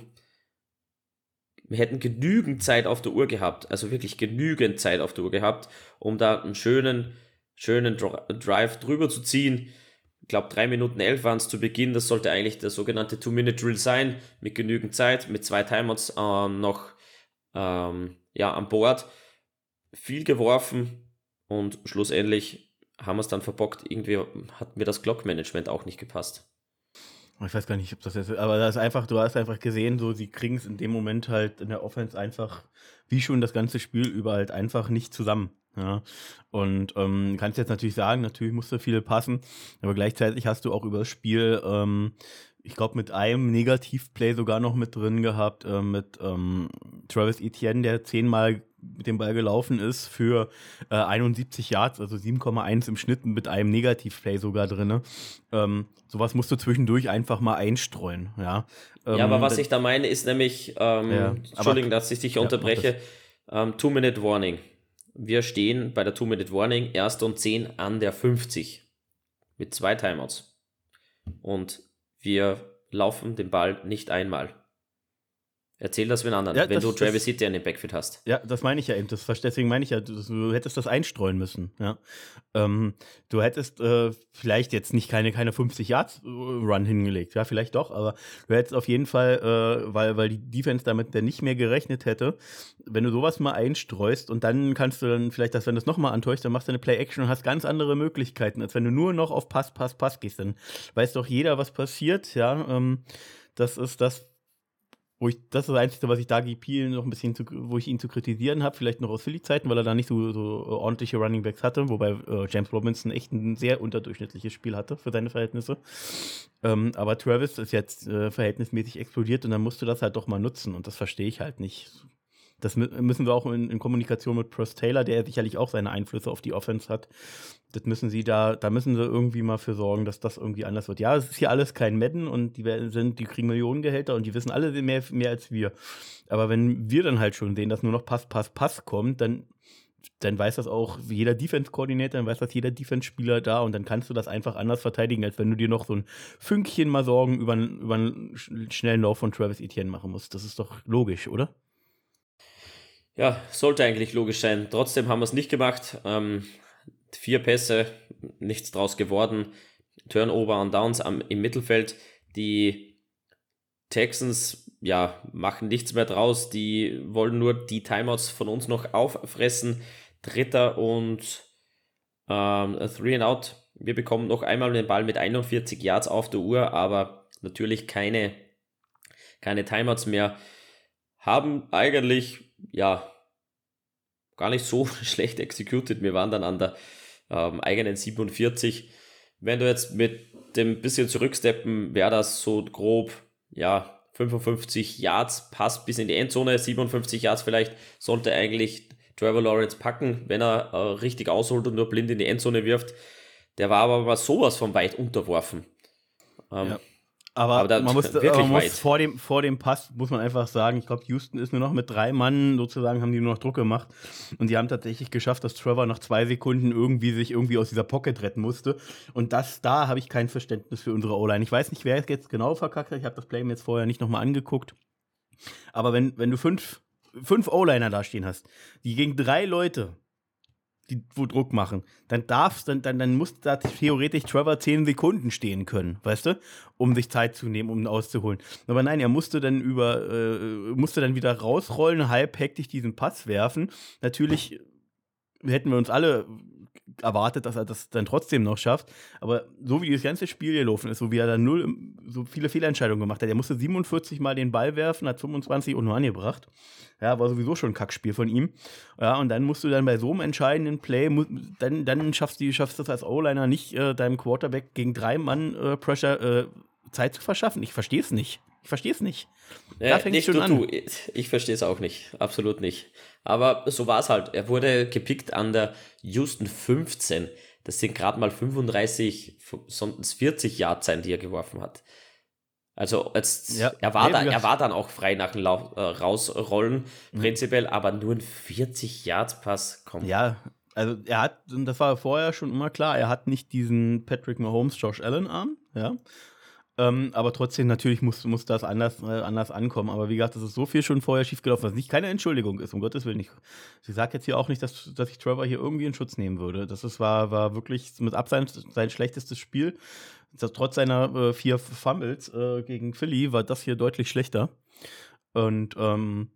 wir hätten genügend Zeit auf der Uhr gehabt, also wirklich genügend Zeit auf der Uhr gehabt, um da einen schönen, schönen Drive drüber zu ziehen. Ich glaube, drei Minuten elf waren es zu Beginn. Das sollte eigentlich der sogenannte Two-Minute-Drill sein, mit genügend Zeit, mit zwei Timeouts ähm, noch ähm, ja, an Bord. Viel geworfen und schlussendlich haben wir es dann verbockt. Irgendwie hat mir das Glockmanagement auch nicht gepasst. Ich weiß gar nicht, ob das jetzt, aber das ist einfach, du hast einfach gesehen, so sie kriegen es in dem Moment halt in der Offense einfach, wie schon das ganze Spiel über halt einfach nicht zusammen. Ja, und ähm, kannst jetzt natürlich sagen, natürlich musst du viele passen, aber gleichzeitig hast du auch über das Spiel, ähm, ich glaube, mit einem Negativplay sogar noch mit drin gehabt, äh, mit ähm, Travis Etienne, der zehnmal mit dem Ball gelaufen ist für äh, 71 Yards, also 7,1 im Schnitt mit einem Negativplay sogar drin. Ähm, sowas musst du zwischendurch einfach mal einstreuen. Ja, ähm, ja aber was ich da meine, ist nämlich, ähm, ja, Entschuldigung, dass ich dich ja, unterbreche, ähm, Two-Minute-Warning. Wir stehen bei der Two-Minute-Warning erst und 10 an der 50 mit zwei Timeouts. Und wir laufen den Ball nicht einmal. Erzähl das wenn anderen, ja, wenn das, du Travis Etienne im Backfield hast. Ja, das meine ich ja eben. Das, deswegen meine ich ja, du, du hättest das einstreuen müssen. Ja. Ähm, du hättest äh, vielleicht jetzt nicht keine, keine 50 Yards äh, Run hingelegt, ja, vielleicht doch, aber du hättest auf jeden Fall, äh, weil, weil die Defense damit dann nicht mehr gerechnet hätte, wenn du sowas mal einstreust und dann kannst du dann vielleicht, dass wenn du das nochmal antäuscht, dann machst du eine Play-Action und hast ganz andere Möglichkeiten, als wenn du nur noch auf Pass, Pass, Pass gehst. Dann weiß doch jeder, was passiert, ja. Ähm, das ist das, wo ich, das ist das Einzige, was ich da Peel noch ein bisschen, zu, wo ich ihn zu kritisieren habe, vielleicht noch aus Philly-Zeiten, weil er da nicht so, so ordentliche Running Backs hatte, wobei äh, James Robinson echt ein sehr unterdurchschnittliches Spiel hatte für seine Verhältnisse. Ähm, aber Travis ist jetzt äh, verhältnismäßig explodiert und dann musst du das halt doch mal nutzen und das verstehe ich halt nicht. Das müssen wir auch in, in Kommunikation mit Prost Taylor, der sicherlich auch seine Einflüsse auf die Offense hat. Das müssen sie da, da müssen sie irgendwie mal für sorgen, dass das irgendwie anders wird. Ja, es ist hier alles kein Madden und die sind, die kriegen Millionengehälter und die wissen alle mehr, mehr als wir. Aber wenn wir dann halt schon sehen, dass nur noch Pass, Pass, Pass kommt, dann dann weiß das auch jeder Defense-Koordinator, dann weiß das jeder Defense-Spieler da und dann kannst du das einfach anders verteidigen, als wenn du dir noch so ein Fünkchen mal Sorgen über, über einen schnellen Lauf von Travis Etienne machen musst. Das ist doch logisch, oder? Ja, sollte eigentlich logisch sein. Trotzdem haben wir es nicht gemacht. Ähm, vier Pässe, nichts draus geworden. Turnover und Downs am, im Mittelfeld. Die Texans, ja, machen nichts mehr draus. Die wollen nur die Timeouts von uns noch auffressen. Dritter und ähm, Three and Out. Wir bekommen noch einmal den Ball mit 41 Yards auf der Uhr, aber natürlich keine, keine Timeouts mehr. Haben eigentlich ja, gar nicht so schlecht executed. Wir waren dann an der ähm, eigenen 47. Wenn du jetzt mit dem bisschen zurücksteppen, wäre das so grob, ja, 55 Yards, passt bis in die Endzone, 57 Yards vielleicht, sollte eigentlich Trevor Lawrence packen, wenn er äh, richtig ausholt und nur blind in die Endzone wirft. Der war aber sowas von weit unterworfen. Ähm, ja. Aber, aber man muss, man muss vor, dem, vor dem Pass, muss man einfach sagen, ich glaube, Houston ist nur noch mit drei Mann, sozusagen, haben die nur noch Druck gemacht. Und die haben tatsächlich geschafft, dass Trevor nach zwei Sekunden irgendwie sich irgendwie aus dieser Pocket retten musste. Und das, da habe ich kein Verständnis für unsere O-Line. Ich weiß nicht, wer es jetzt genau verkackt hat. Ich habe das Play jetzt vorher nicht nochmal angeguckt. Aber wenn, wenn du fünf, fünf O-Liner da stehen hast, die gegen drei Leute die wo Druck machen, dann darfst, dann, dann, dann muss da theoretisch Trevor 10 Sekunden stehen können, weißt du, um sich Zeit zu nehmen, um ihn auszuholen. Aber nein, er musste dann über, äh, musste dann wieder rausrollen, halb hektisch diesen Pass werfen. Natürlich hätten wir uns alle erwartet, dass er das dann trotzdem noch schafft. Aber so wie das ganze Spiel gelaufen ist, so wie er dann null, so viele Fehlentscheidungen gemacht hat, er musste 47 Mal den Ball werfen, hat 25 und nur angebracht. Ja, war sowieso schon ein Kackspiel von ihm. Ja, und dann musst du dann bei so einem entscheidenden Play, dann, dann schaffst du schaffst das als O-Liner nicht, äh, deinem Quarterback gegen drei Mann äh, Pressure äh, Zeit zu verschaffen. Ich verstehe es nicht. Ich verstehe es nicht. Ja, nicht schon du, an. du. Ich verstehe es auch nicht. Absolut nicht. Aber so war es halt. Er wurde gepickt an der Houston 15. Das sind gerade mal 35, sonst 40 Yards sein, die er geworfen hat. Also jetzt, ja, er, war da, er war dann auch frei nach dem Lauf, äh, Rausrollen, mhm. prinzipiell, aber nur ein 40 Yards Pass kommt. Ja, also er hat, und das war vorher schon immer klar, er hat nicht diesen Patrick Mahomes, Josh Allen Arm, ja. Ähm, aber trotzdem, natürlich muss, muss das anders, äh, anders ankommen. Aber wie gesagt, das ist so viel schon vorher schiefgelaufen, was nicht keine Entschuldigung ist, um Gottes Willen. Ich, ich sage jetzt hier auch nicht, dass, dass ich Trevor hier irgendwie in Schutz nehmen würde. Das ist, war, war wirklich mit Abstand sein schlechtestes Spiel trotz seiner äh, vier Fumbles äh, gegen Philly war das hier deutlich schlechter. Und ähm,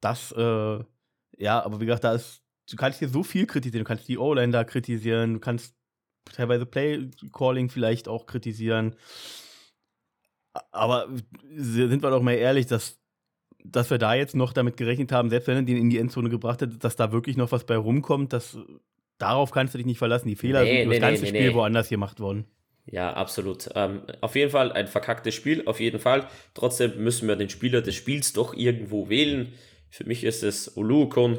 das, äh, ja, aber wie gesagt, da ist, du kannst hier so viel kritisieren. Du kannst die O-Line da kritisieren, du kannst teilweise Play-Calling vielleicht auch kritisieren. Aber sind wir doch mal ehrlich, dass, dass wir da jetzt noch damit gerechnet haben, selbst wenn er den in die Endzone gebracht hätte, dass da wirklich noch was bei rumkommt, dass darauf kannst du dich nicht verlassen. Die Fehler nee, sind nee, das ganze nee, Spiel woanders gemacht worden. Ja, absolut. Ähm, auf jeden Fall ein verkacktes Spiel, auf jeden Fall. Trotzdem müssen wir den Spieler des Spiels doch irgendwo wählen. Für mich ist es Oluokon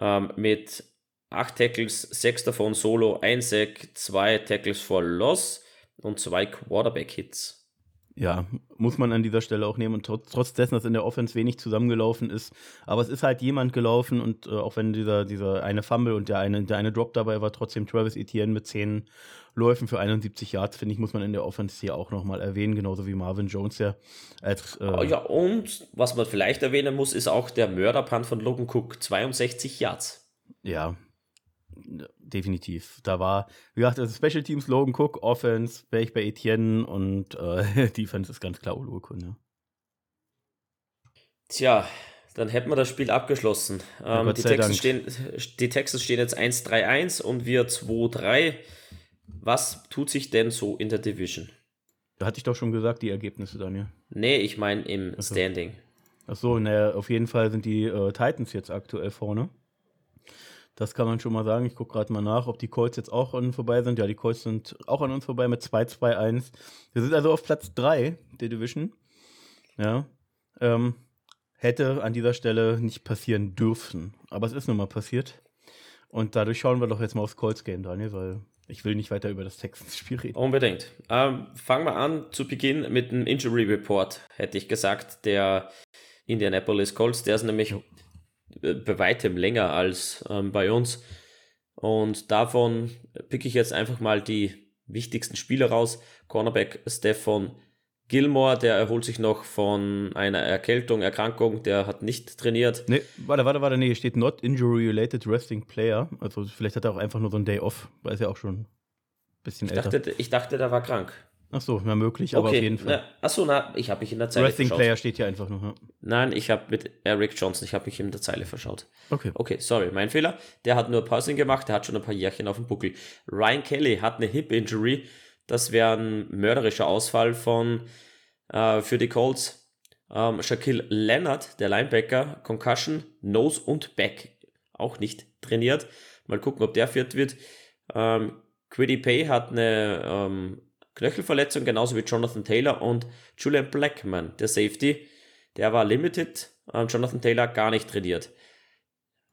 ähm, mit 8 Tackles, 6 davon Solo, 1 Sack, 2 Tackles for Loss und 2 Quarterback-Hits. Ja, muss man an dieser Stelle auch nehmen. Und trotz, trotz dessen, dass in der Offense wenig zusammengelaufen ist. Aber es ist halt jemand gelaufen und äh, auch wenn dieser, dieser eine Fumble und der eine, der eine Drop dabei war, trotzdem Travis Etienne mit 10 Läufen für 71 Yards, finde ich, muss man in der Offense hier auch nochmal erwähnen, genauso wie Marvin Jones, der als. Äh oh ja, und was man vielleicht erwähnen muss, ist auch der Mörderpunt von Logan Cook, 62 Yards. Ja, definitiv. Da war, wie gesagt, also Special Teams, Logan Cook, Offense, wäre ich bei Etienne und äh, Defense ist ganz klar Oluokun, ja. Tja, dann hätten wir das Spiel abgeschlossen. Ähm, die, Texans stehen, die Texans stehen jetzt 1-3-1 und wir 2-3. Was tut sich denn so in der Division? Da hatte ich doch schon gesagt, die Ergebnisse, Daniel. Nee, ich meine im Achso. Standing. Achso, naja, auf jeden Fall sind die äh, Titans jetzt aktuell vorne. Das kann man schon mal sagen. Ich gucke gerade mal nach, ob die Colts jetzt auch an uns vorbei sind. Ja, die Colts sind auch an uns vorbei mit 2-2-1. Wir sind also auf Platz 3 der Division. Ja. Ähm, hätte an dieser Stelle nicht passieren dürfen. Aber es ist nun mal passiert. Und dadurch schauen wir doch jetzt mal aufs Colts-Game, Daniel, weil ich will nicht weiter über das Texans-Spiel reden. Unbedingt. Ähm, fangen wir an zu Beginn mit einem Injury Report, hätte ich gesagt, der Indianapolis Colts. Der ist nämlich bei weitem länger als ähm, bei uns. Und davon picke ich jetzt einfach mal die wichtigsten Spieler raus. Cornerback Stefan Gilmore, der erholt sich noch von einer Erkältung, Erkrankung, der hat nicht trainiert. Nee, warte, warte, warte, nee, hier steht not injury related resting player. Also vielleicht hat er auch einfach nur so ein Day off, weil es ja auch schon ein bisschen ich älter. Dachte, ich dachte, der war krank. Ach so, na möglich, aber okay. auf jeden Fall. achso, na, ich habe mich in der Zeile Wrestling verschaut. Player steht hier einfach nur. Ja. Nein, ich habe mit Eric Johnson, ich habe mich in der Zeile verschaut. Okay. Okay, sorry, mein Fehler. Der hat nur Pausing gemacht, der hat schon ein paar Jährchen auf dem Buckel. Ryan Kelly hat eine Hip Injury. Das wäre ein mörderischer Ausfall von äh, für die Colts. Ähm, Shaquille Leonard, der Linebacker, Concussion, Nose und Back. Auch nicht trainiert. Mal gucken, ob der fit wird. Ähm, Quiddy Pay hat eine ähm, Knöchelverletzung, genauso wie Jonathan Taylor und Julian Blackman, der Safety, der war limited, ähm, Jonathan Taylor gar nicht trainiert.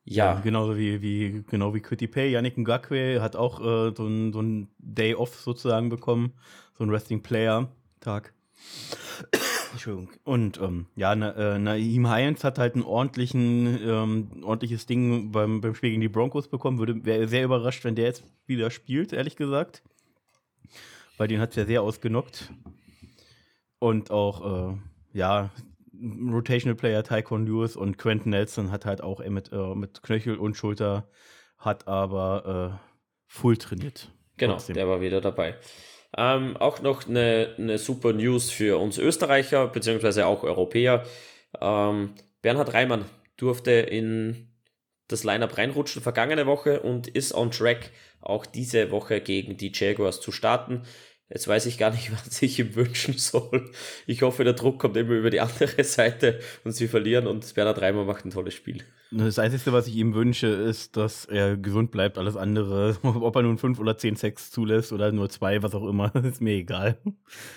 Ja. ja. genauso wie, wie, genau wie Quitty Pay. Yannick Ngakwe hat auch äh, so einen so Day Off sozusagen bekommen, so einen Resting Player Tag. Entschuldigung. Und ähm, ja, na, äh, Naim Heinz hat halt ein ähm, ordentliches Ding beim, beim Spiel gegen die Broncos bekommen. Würde wäre sehr überrascht, wenn der jetzt wieder spielt, ehrlich gesagt weil den hat es ja sehr ausgenockt. Und auch, äh, ja, Rotational Player Tycoon Lewis und Quentin Nelson hat halt auch mit, äh, mit Knöchel und Schulter, hat aber äh, full trainiert. Genau, trotzdem. der war wieder dabei. Ähm, auch noch eine, eine super News für uns Österreicher, beziehungsweise auch Europäer. Ähm, Bernhard Reimann durfte in das Lineup reinrutschen vergangene Woche und ist on track, auch diese Woche gegen die Jaguars zu starten. Jetzt weiß ich gar nicht, was ich ihm wünschen soll. Ich hoffe, der Druck kommt immer über die andere Seite und sie verlieren und Bernhard Reimer macht ein tolles Spiel. Das Einzige, was ich ihm wünsche, ist, dass er gesund bleibt. Alles andere, ob er nun fünf oder zehn Sex zulässt oder nur zwei, was auch immer, ist mir egal.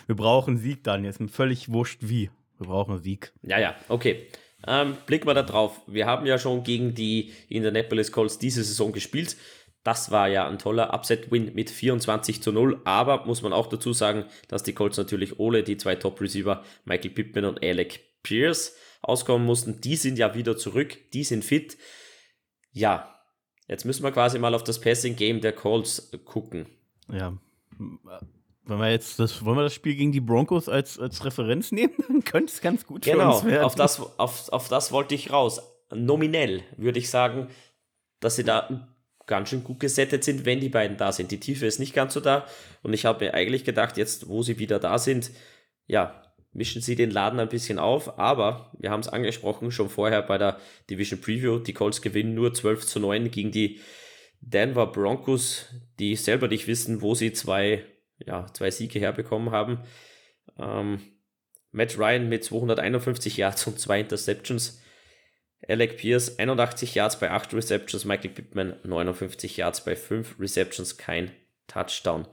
Wir brauchen Sieg, Daniel. Ist mir völlig wurscht wie. Wir brauchen Sieg. Ja, ja, okay. Ähm, blicken wir da drauf. Wir haben ja schon gegen die Indianapolis Colts diese Saison gespielt. Das war ja ein toller Upset-Win mit 24 zu 0. Aber muss man auch dazu sagen, dass die Colts natürlich ohne die zwei Top-Receiver, Michael Pittman und Alec Pierce, auskommen mussten. Die sind ja wieder zurück, die sind fit. Ja, jetzt müssen wir quasi mal auf das Passing-Game der Colts gucken. Ja, wenn wir jetzt das, wollen wir das Spiel gegen die Broncos als, als Referenz nehmen, dann könnte es ganz gut genau, für uns werden. Auf das, auf, auf das wollte ich raus. Nominell würde ich sagen, dass sie da ganz schön gut gesettet sind, wenn die beiden da sind. Die Tiefe ist nicht ganz so da. Und ich habe mir eigentlich gedacht, jetzt, wo sie wieder da sind, ja, mischen sie den Laden ein bisschen auf. Aber wir haben es angesprochen, schon vorher bei der Division Preview, die Colts gewinnen nur 12 zu 9 gegen die Denver Broncos, die selber nicht wissen, wo sie zwei ja, zwei Siege herbekommen haben. Ähm, Matt Ryan mit 251 Yards und zwei Interceptions. Alec Pierce 81 Yards bei 8 Receptions, Michael Pittman 59 Yards bei 5 Receptions, kein Touchdown.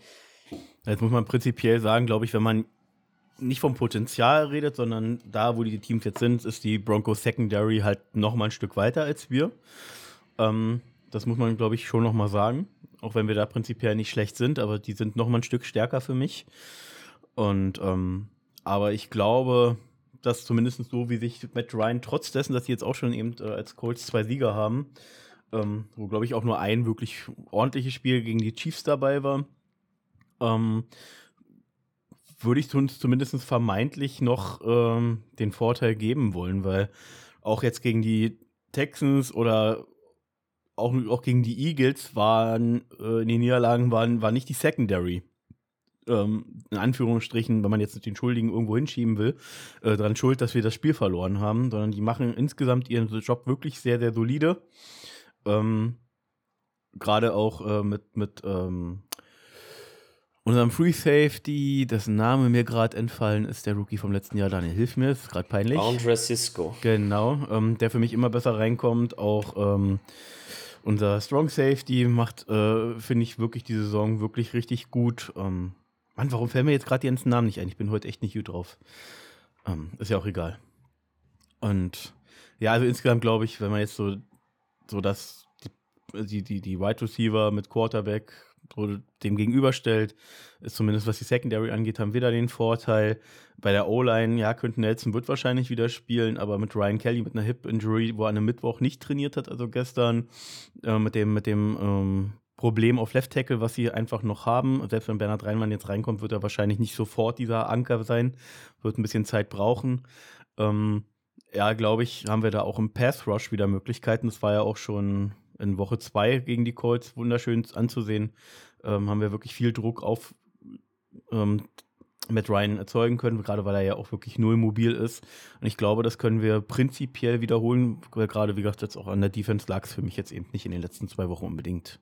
Jetzt muss man prinzipiell sagen, glaube ich, wenn man nicht vom Potenzial redet, sondern da, wo die Teams jetzt sind, ist die Broncos Secondary halt noch mal ein Stück weiter als wir. Ähm, das muss man, glaube ich, schon noch mal sagen. Auch wenn wir da prinzipiell nicht schlecht sind, aber die sind noch mal ein Stück stärker für mich. Und ähm, aber ich glaube, dass zumindest so, wie sich Matt Ryan, trotz dessen, dass sie jetzt auch schon eben äh, als Colts zwei Sieger haben, ähm, wo glaube ich auch nur ein wirklich ordentliches Spiel gegen die Chiefs dabei war, ähm, würde ich uns zumindest vermeintlich noch ähm, den Vorteil geben wollen, weil auch jetzt gegen die Texans oder auch, auch gegen die Eagles waren äh, in den Niederlagen waren, war nicht die Secondary. Ähm, in Anführungsstrichen, wenn man jetzt den Schuldigen irgendwo hinschieben will, äh, dran schuld, dass wir das Spiel verloren haben, sondern die machen insgesamt ihren Job wirklich sehr, sehr solide. Ähm, Gerade auch äh, mit, mit ähm, unserem Free Safety, dessen Name mir gerade entfallen ist, der Rookie vom letzten Jahr, Daniel, hilf mir, ist gerade peinlich. Andre Cisco. Genau, ähm, der für mich immer besser reinkommt. Auch ähm, unser Strong Safety macht, äh, finde ich, wirklich die Saison wirklich richtig gut. Ähm, Mann, warum fällt mir jetzt gerade ganzen Namen nicht ein? Ich bin heute echt nicht gut drauf. Ähm, ist ja auch egal. Und ja, also insgesamt glaube ich, wenn man jetzt so, so das, die, die, die Wide Receiver mit Quarterback dem gegenüberstellt, zumindest was die Secondary angeht, haben wir da den Vorteil. Bei der O-Line, ja, könnte Nelson wird wahrscheinlich wieder spielen, aber mit Ryan Kelly mit einer Hip-Injury, wo er einem Mittwoch nicht trainiert hat, also gestern, äh, mit dem, mit dem ähm, Problem auf Left Tackle, was sie einfach noch haben. Selbst wenn Bernhard Reinmann jetzt reinkommt, wird er wahrscheinlich nicht sofort dieser Anker sein, wird ein bisschen Zeit brauchen. Ähm, ja, glaube ich, haben wir da auch im Pass Rush wieder Möglichkeiten. Das war ja auch schon in Woche 2 gegen die Colts wunderschön anzusehen. Ähm, haben wir wirklich viel Druck auf ähm, Matt Ryan erzeugen können, gerade weil er ja auch wirklich null mobil ist. Und ich glaube, das können wir prinzipiell wiederholen. Gerade, wie gesagt, jetzt auch an der Defense lag es für mich jetzt eben nicht in den letzten zwei Wochen unbedingt.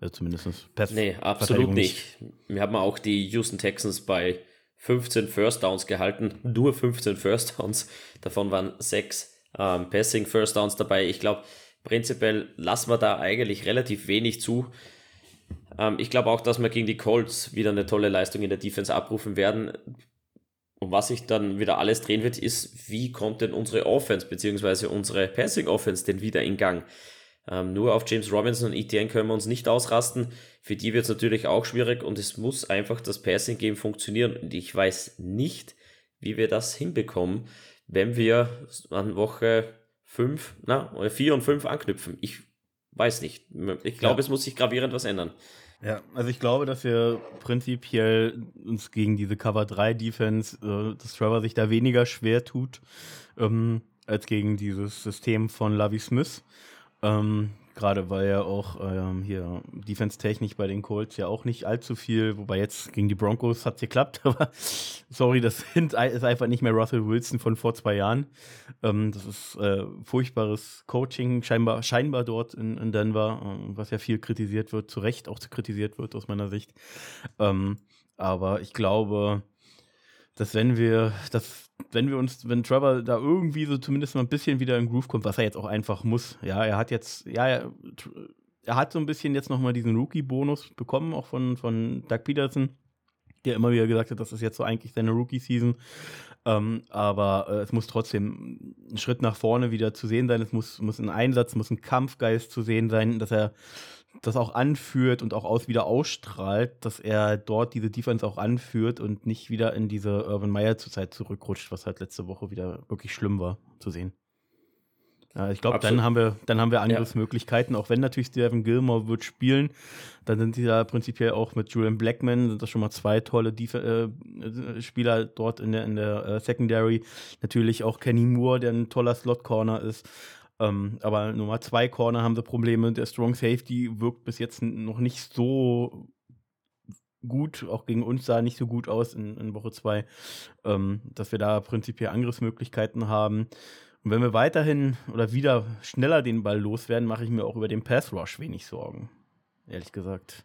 Also zumindest Pass Nee, absolut nicht. Wir haben auch die Houston Texans bei 15 First Downs gehalten. Nur 15 First Downs. Davon waren sechs ähm, Passing First Downs dabei. Ich glaube, prinzipiell lassen wir da eigentlich relativ wenig zu. Ähm, ich glaube auch, dass wir gegen die Colts wieder eine tolle Leistung in der Defense abrufen werden. Und was sich dann wieder alles drehen wird, ist, wie kommt denn unsere Offense bzw. unsere Passing Offense denn wieder in Gang? Ähm, nur auf James Robinson und ETN können wir uns nicht ausrasten. Für die wird es natürlich auch schwierig und es muss einfach das Passing Game funktionieren. Und ich weiß nicht, wie wir das hinbekommen, wenn wir an Woche 5, na, 4 und 5 anknüpfen. Ich weiß nicht. Ich glaube, ja. es muss sich gravierend was ändern. Ja, also ich glaube, dass wir prinzipiell uns gegen diese Cover 3 Defense, äh, dass Trevor sich da weniger schwer tut, ähm, als gegen dieses System von Lavi Smith. Ähm, Gerade weil ja auch ähm, hier Defense-technisch bei den Colts ja auch nicht allzu viel, wobei jetzt gegen die Broncos hat es geklappt, aber sorry, das ist einfach nicht mehr Russell Wilson von vor zwei Jahren. Ähm, das ist äh, furchtbares Coaching, scheinbar, scheinbar dort in, in Denver, äh, was ja viel kritisiert wird, zu Recht auch kritisiert wird aus meiner Sicht. Ähm, aber ich glaube, dass wenn wir, dass wenn wir uns, wenn Trevor da irgendwie so zumindest mal ein bisschen wieder in Groove kommt, was er jetzt auch einfach muss, ja, er hat jetzt, ja, er, er hat so ein bisschen jetzt nochmal diesen Rookie-Bonus bekommen, auch von, von Doug Peterson, der immer wieder gesagt hat, das ist jetzt so eigentlich seine Rookie-Season. Ähm, aber äh, es muss trotzdem ein Schritt nach vorne wieder zu sehen sein. Es muss, muss ein Einsatz, muss ein Kampfgeist zu sehen sein, dass er das auch anführt und auch aus wieder ausstrahlt, dass er dort diese Defense auch anführt und nicht wieder in diese Urban Meyer Zeit zurückrutscht, was halt letzte Woche wieder wirklich schlimm war zu sehen. Ja, ich glaube, dann haben wir, dann haben wir Angriffsmöglichkeiten, ja. auch wenn natürlich Steven Gilmore wird spielen, dann sind die da prinzipiell auch mit Julian Blackman, sind das schon mal zwei tolle Def äh, Spieler dort in der, in der äh, Secondary. Natürlich auch Kenny Moore, der ein toller Slot-Corner ist. Ähm, aber Nummer zwei Corner haben sie Probleme. Der Strong Safety wirkt bis jetzt noch nicht so gut, auch gegen uns sah nicht so gut aus in, in Woche zwei, ähm, dass wir da prinzipiell Angriffsmöglichkeiten haben. Und wenn wir weiterhin oder wieder schneller den Ball loswerden, mache ich mir auch über den Pass Rush wenig Sorgen. Ehrlich gesagt.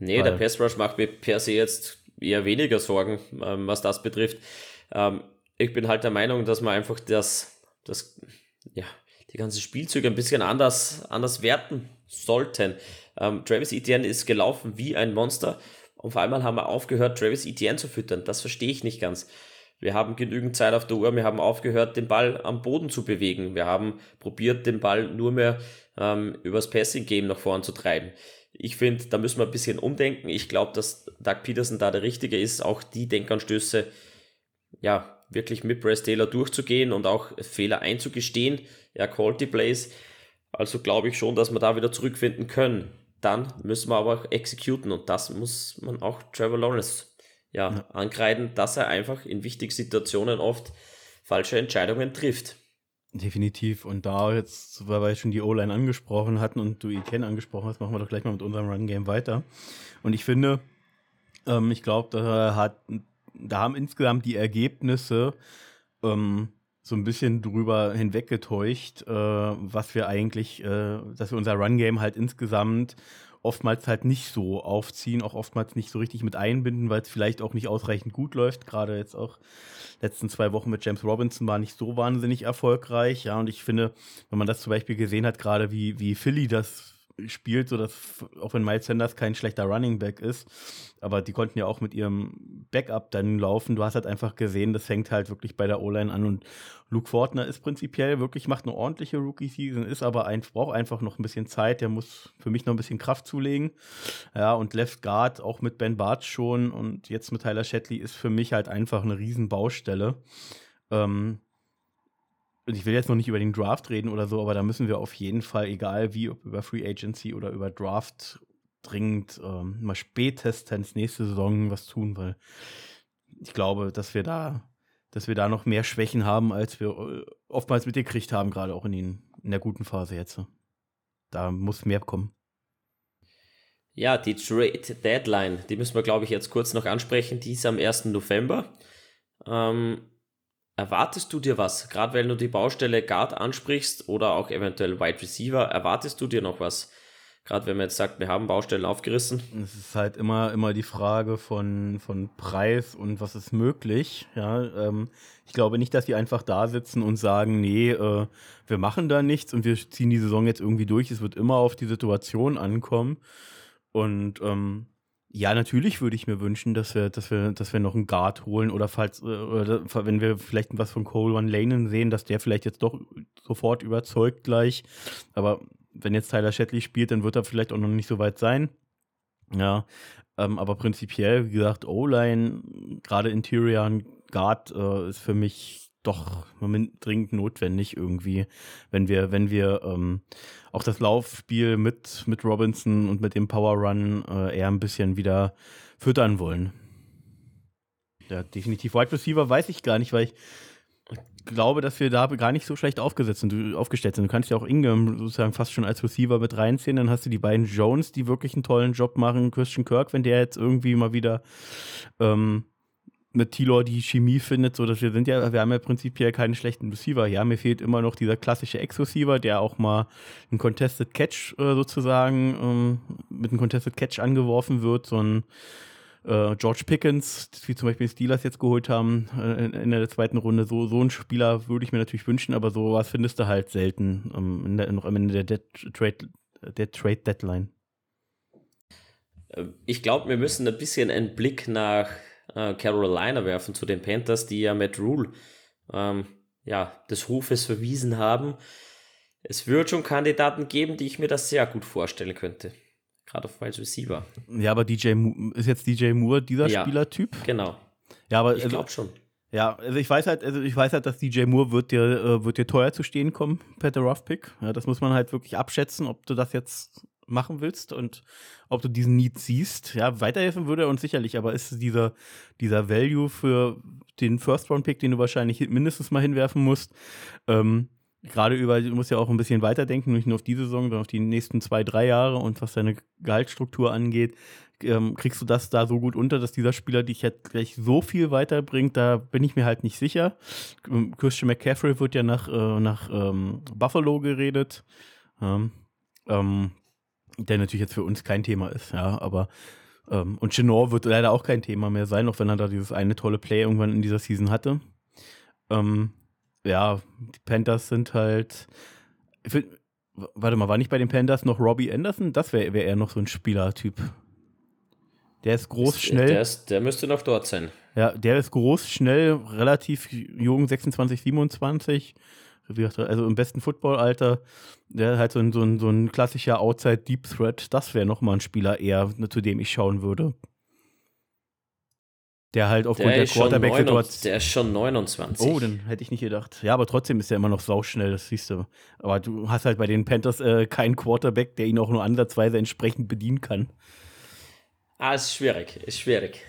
Nee, Weil der Pass Rush macht mir per se jetzt eher weniger Sorgen, ähm, was das betrifft. Ähm, ich bin halt der Meinung, dass man einfach das, das ja, die ganzen Spielzüge ein bisschen anders, anders werten sollten. Ähm, Travis Etienne ist gelaufen wie ein Monster und vor allem haben wir aufgehört, Travis Etienne zu füttern. Das verstehe ich nicht ganz. Wir haben genügend Zeit auf der Uhr, wir haben aufgehört, den Ball am Boden zu bewegen. Wir haben probiert, den Ball nur mehr ähm, übers Passing-Game nach vorn zu treiben. Ich finde, da müssen wir ein bisschen umdenken. Ich glaube, dass Doug Peterson da der Richtige ist, auch die Denkanstöße ja, wirklich mit Bryce Taylor durchzugehen und auch Fehler einzugestehen. Ja, Quality Plays. Also glaube ich schon, dass wir da wieder zurückfinden können. Dann müssen wir aber auch exekuten und das muss man auch Trevor Lawrence ja, ja. ankreiden, dass er einfach in wichtigen Situationen oft falsche Entscheidungen trifft. Definitiv. Und da jetzt, weil wir schon die O-Line angesprochen hatten und du Etienne angesprochen hast, machen wir doch gleich mal mit unserem Run-Game weiter. Und ich finde, ähm, ich glaube, da hat, da haben insgesamt die Ergebnisse ähm, so ein bisschen drüber hinweggetäuscht, äh, was wir eigentlich, äh, dass wir unser Run-Game halt insgesamt oftmals halt nicht so aufziehen, auch oftmals nicht so richtig mit einbinden, weil es vielleicht auch nicht ausreichend gut läuft. Gerade jetzt auch letzten zwei Wochen mit James Robinson war nicht so wahnsinnig erfolgreich. Ja, und ich finde, wenn man das zum Beispiel gesehen hat, gerade wie, wie Philly das spielt, so dass auch wenn Miles Sanders kein schlechter Running Back ist, aber die konnten ja auch mit ihrem Backup dann laufen. Du hast halt einfach gesehen, das fängt halt wirklich bei der O-Line an und Luke Fortner ist prinzipiell wirklich macht eine ordentliche Rookie Season, ist aber ein braucht einfach noch ein bisschen Zeit, der muss für mich noch ein bisschen Kraft zulegen. Ja, und Left Guard auch mit Ben Bartsch schon und jetzt mit Tyler Shetley ist für mich halt einfach eine riesen Baustelle. Ähm, ich will jetzt noch nicht über den Draft reden oder so, aber da müssen wir auf jeden Fall, egal wie, ob über Free Agency oder über Draft, dringend ähm, mal spätestens nächste Saison was tun, weil ich glaube, dass wir da, dass wir da noch mehr Schwächen haben, als wir äh, oftmals mitgekriegt haben, gerade auch in, den, in der guten Phase jetzt. Da muss mehr kommen. Ja, die Trade Deadline, die müssen wir, glaube ich, jetzt kurz noch ansprechen. Die ist am 1. November. Ähm, Erwartest du dir was? Gerade weil du die Baustelle Guard ansprichst oder auch eventuell Wide Receiver, erwartest du dir noch was? Gerade wenn man jetzt sagt, wir haben Baustellen aufgerissen. Es ist halt immer, immer die Frage von, von Preis und was ist möglich. Ja, ähm, ich glaube nicht, dass die einfach da sitzen und sagen, nee, äh, wir machen da nichts und wir ziehen die Saison jetzt irgendwie durch. Es wird immer auf die Situation ankommen. Und ähm, ja, natürlich würde ich mir wünschen, dass wir, dass wir, dass wir noch einen Guard holen oder falls, äh, oder wenn wir vielleicht was von Cole One Lanen sehen, dass der vielleicht jetzt doch sofort überzeugt gleich. Aber wenn jetzt Tyler Shetley spielt, dann wird er vielleicht auch noch nicht so weit sein. Ja, ähm, aber prinzipiell, wie gesagt, O-Line, gerade Interior Guard äh, ist für mich doch dringend notwendig irgendwie, wenn wir, wenn wir ähm, auch das Laufspiel mit, mit Robinson und mit dem Power Run äh, eher ein bisschen wieder füttern wollen. Ja, definitiv. Wide Receiver weiß ich gar nicht, weil ich glaube, dass wir da gar nicht so schlecht aufgesetzt sind, aufgestellt sind. Du kannst ja auch Ingram sozusagen fast schon als Receiver mit reinziehen. Dann hast du die beiden Jones, die wirklich einen tollen Job machen. Christian Kirk, wenn der jetzt irgendwie mal wieder ähm, mit Tilor die Chemie findet, so dass wir sind ja, wir haben ja prinzipiell keine schlechten Receiver. Ja, mir fehlt immer noch dieser klassische Ex-Receiver, der auch mal einen Contested Catch äh, sozusagen ähm, mit einem Contested Catch angeworfen wird, so ein äh, George Pickens, wie zum Beispiel Steelers jetzt geholt haben äh, in, der zweiten Runde, so, so einen Spieler würde ich mir natürlich wünschen, aber sowas findest du halt selten ähm, der, noch am Ende der, Trade, der Trade Deadline. Äh, ich glaube, wir müssen ein bisschen einen Blick nach äh, Carolina werfen zu den Panthers, die ja Matt Rule ähm, ja, des Hofes verwiesen haben. Es wird schon Kandidaten geben, die ich mir das sehr gut vorstellen könnte. Gerade auf Wide Receiver. Ja, aber DJ ist jetzt DJ Moore dieser ja, Spielertyp? Genau. Ja, aber ich also, glaube schon. Ja, also ich weiß halt, also ich weiß halt, dass DJ Moore wird dir, äh, wird dir teuer zu stehen kommen, per der Rough Pick. Ja, das muss man halt wirklich abschätzen, ob du das jetzt machen willst und ob du diesen Need siehst. Ja, weiterhelfen würde er uns sicherlich, aber ist dieser, dieser Value für den First-Round-Pick, den du wahrscheinlich mindestens mal hinwerfen musst, ähm, gerade über, du musst ja auch ein bisschen weiterdenken, nicht nur auf diese Saison, sondern auf die nächsten zwei, drei Jahre und was deine Gehaltsstruktur angeht, ähm, kriegst du das da so gut unter, dass dieser Spieler dich jetzt gleich so viel weiterbringt, da bin ich mir halt nicht sicher. Ähm, Christian McCaffrey wird ja nach, äh, nach ähm, Buffalo geredet. Ähm, ähm der natürlich jetzt für uns kein Thema ist, ja, aber ähm, und Chenor wird leider auch kein Thema mehr sein, auch wenn er da dieses eine tolle Play irgendwann in dieser Season hatte. Ähm, ja, die Panthers sind halt. Find, warte mal, war nicht bei den Panthers noch Robbie Anderson? Das wäre wär eher noch so ein Spielertyp. Der ist groß, schnell. Der, ist, der müsste noch dort sein. Ja, der ist groß, schnell, relativ jung, 26, 27. Also im besten Footballalter. Der halt so ein, so ein, so ein klassischer Outside Deep Threat. Das wäre nochmal ein Spieler eher, zu dem ich schauen würde. Der halt aufgrund der, der Quarterback-Situation. Der ist schon 29. Oh, dann hätte ich nicht gedacht. Ja, aber trotzdem ist er immer noch sauschnell, das siehst du. Aber du hast halt bei den Panthers äh, keinen Quarterback, der ihn auch nur ansatzweise entsprechend bedienen kann. Ah, ist schwierig, ist schwierig.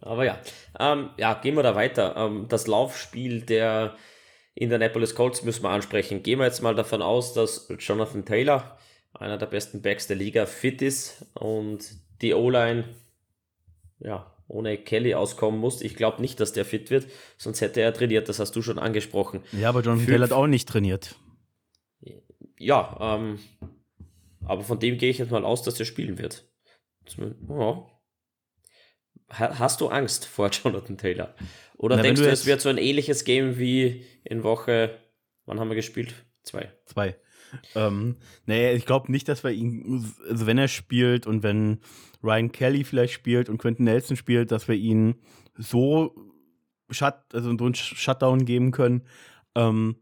Aber ja, ähm, ja, gehen wir da weiter. Ähm, das Laufspiel der Indianapolis Colts müssen wir ansprechen. Gehen wir jetzt mal davon aus, dass Jonathan Taylor, einer der besten Backs der Liga, fit ist und die O-Line, ja, ohne Kelly auskommen muss. Ich glaube nicht, dass der fit wird, sonst hätte er trainiert, das hast du schon angesprochen. Ja, aber Jonathan Taylor hat auch nicht trainiert. Ja, ähm, aber von dem gehe ich jetzt mal aus, dass er spielen wird. Ja. Hast du Angst vor Jonathan Taylor? Oder Na, denkst du, es wird so ein ähnliches Game wie in Woche, wann haben wir gespielt? Zwei. Zwei. Ähm, naja, ich glaube nicht, dass wir ihn, also wenn er spielt und wenn Ryan Kelly vielleicht spielt und Quentin Nelson spielt, dass wir ihn so shut, also so einen Shutdown geben können, ähm,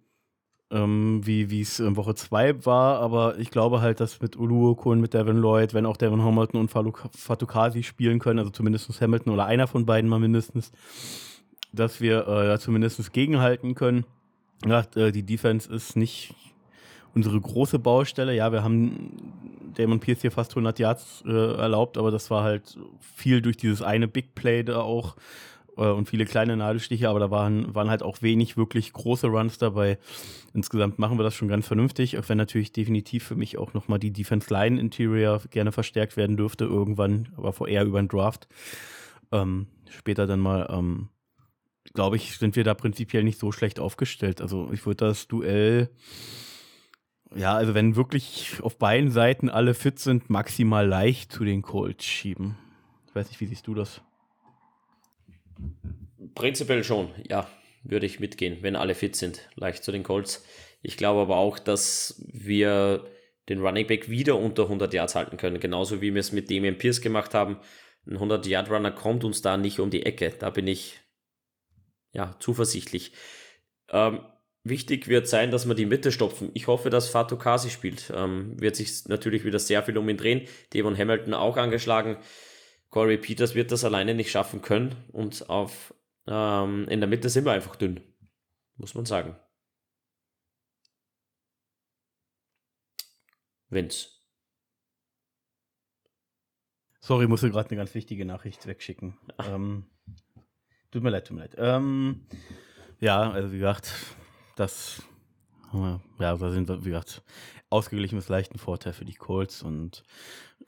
ähm, wie es in Woche 2 war. Aber ich glaube halt, dass mit Uluokun, mit Devin Lloyd, wenn auch Devin Hamilton und Fatukasi spielen können, also zumindest Hamilton oder einer von beiden mal mindestens, dass wir äh, ja, zumindest gegenhalten können. Ja, äh, die Defense ist nicht unsere große Baustelle. Ja, wir haben Damon Pierce hier fast 100 Yards äh, erlaubt, aber das war halt viel durch dieses eine Big Play da auch äh, und viele kleine Nadelstiche, aber da waren, waren halt auch wenig wirklich große Runs dabei. Insgesamt machen wir das schon ganz vernünftig, auch wenn natürlich definitiv für mich auch nochmal die Defense Line Interior gerne verstärkt werden dürfte irgendwann, aber vorher über den Draft. Ähm, später dann mal, ähm, glaube ich, sind wir da prinzipiell nicht so schlecht aufgestellt. Also ich würde das Duell ja, also wenn wirklich auf beiden Seiten alle fit sind, maximal leicht zu den Colts schieben. Ich weiß nicht, wie siehst du das? Prinzipiell schon, ja, würde ich mitgehen, wenn alle fit sind, leicht zu den Colts. Ich glaube aber auch, dass wir den Running Back wieder unter 100 Yards halten können, genauso wie wir es mit Damian Pierce gemacht haben. Ein 100 Yard Runner kommt uns da nicht um die Ecke, da bin ich ja zuversichtlich. Ähm, Wichtig wird sein, dass wir die Mitte stopfen. Ich hoffe, dass Fatou Kasi spielt. Ähm, wird sich natürlich wieder sehr viel um ihn drehen. Devon Hamilton auch angeschlagen. Corey Peters wird das alleine nicht schaffen können. Und auf, ähm, in der Mitte sind wir einfach dünn. Muss man sagen. Vince. Sorry, musste gerade eine ganz wichtige Nachricht wegschicken. Ähm, tut mir leid, tut mir leid. Ähm, ja, also wie gesagt, das, ja, da sind wir, wie gesagt, ausgeglichenes leichten Vorteil für die Colts. Und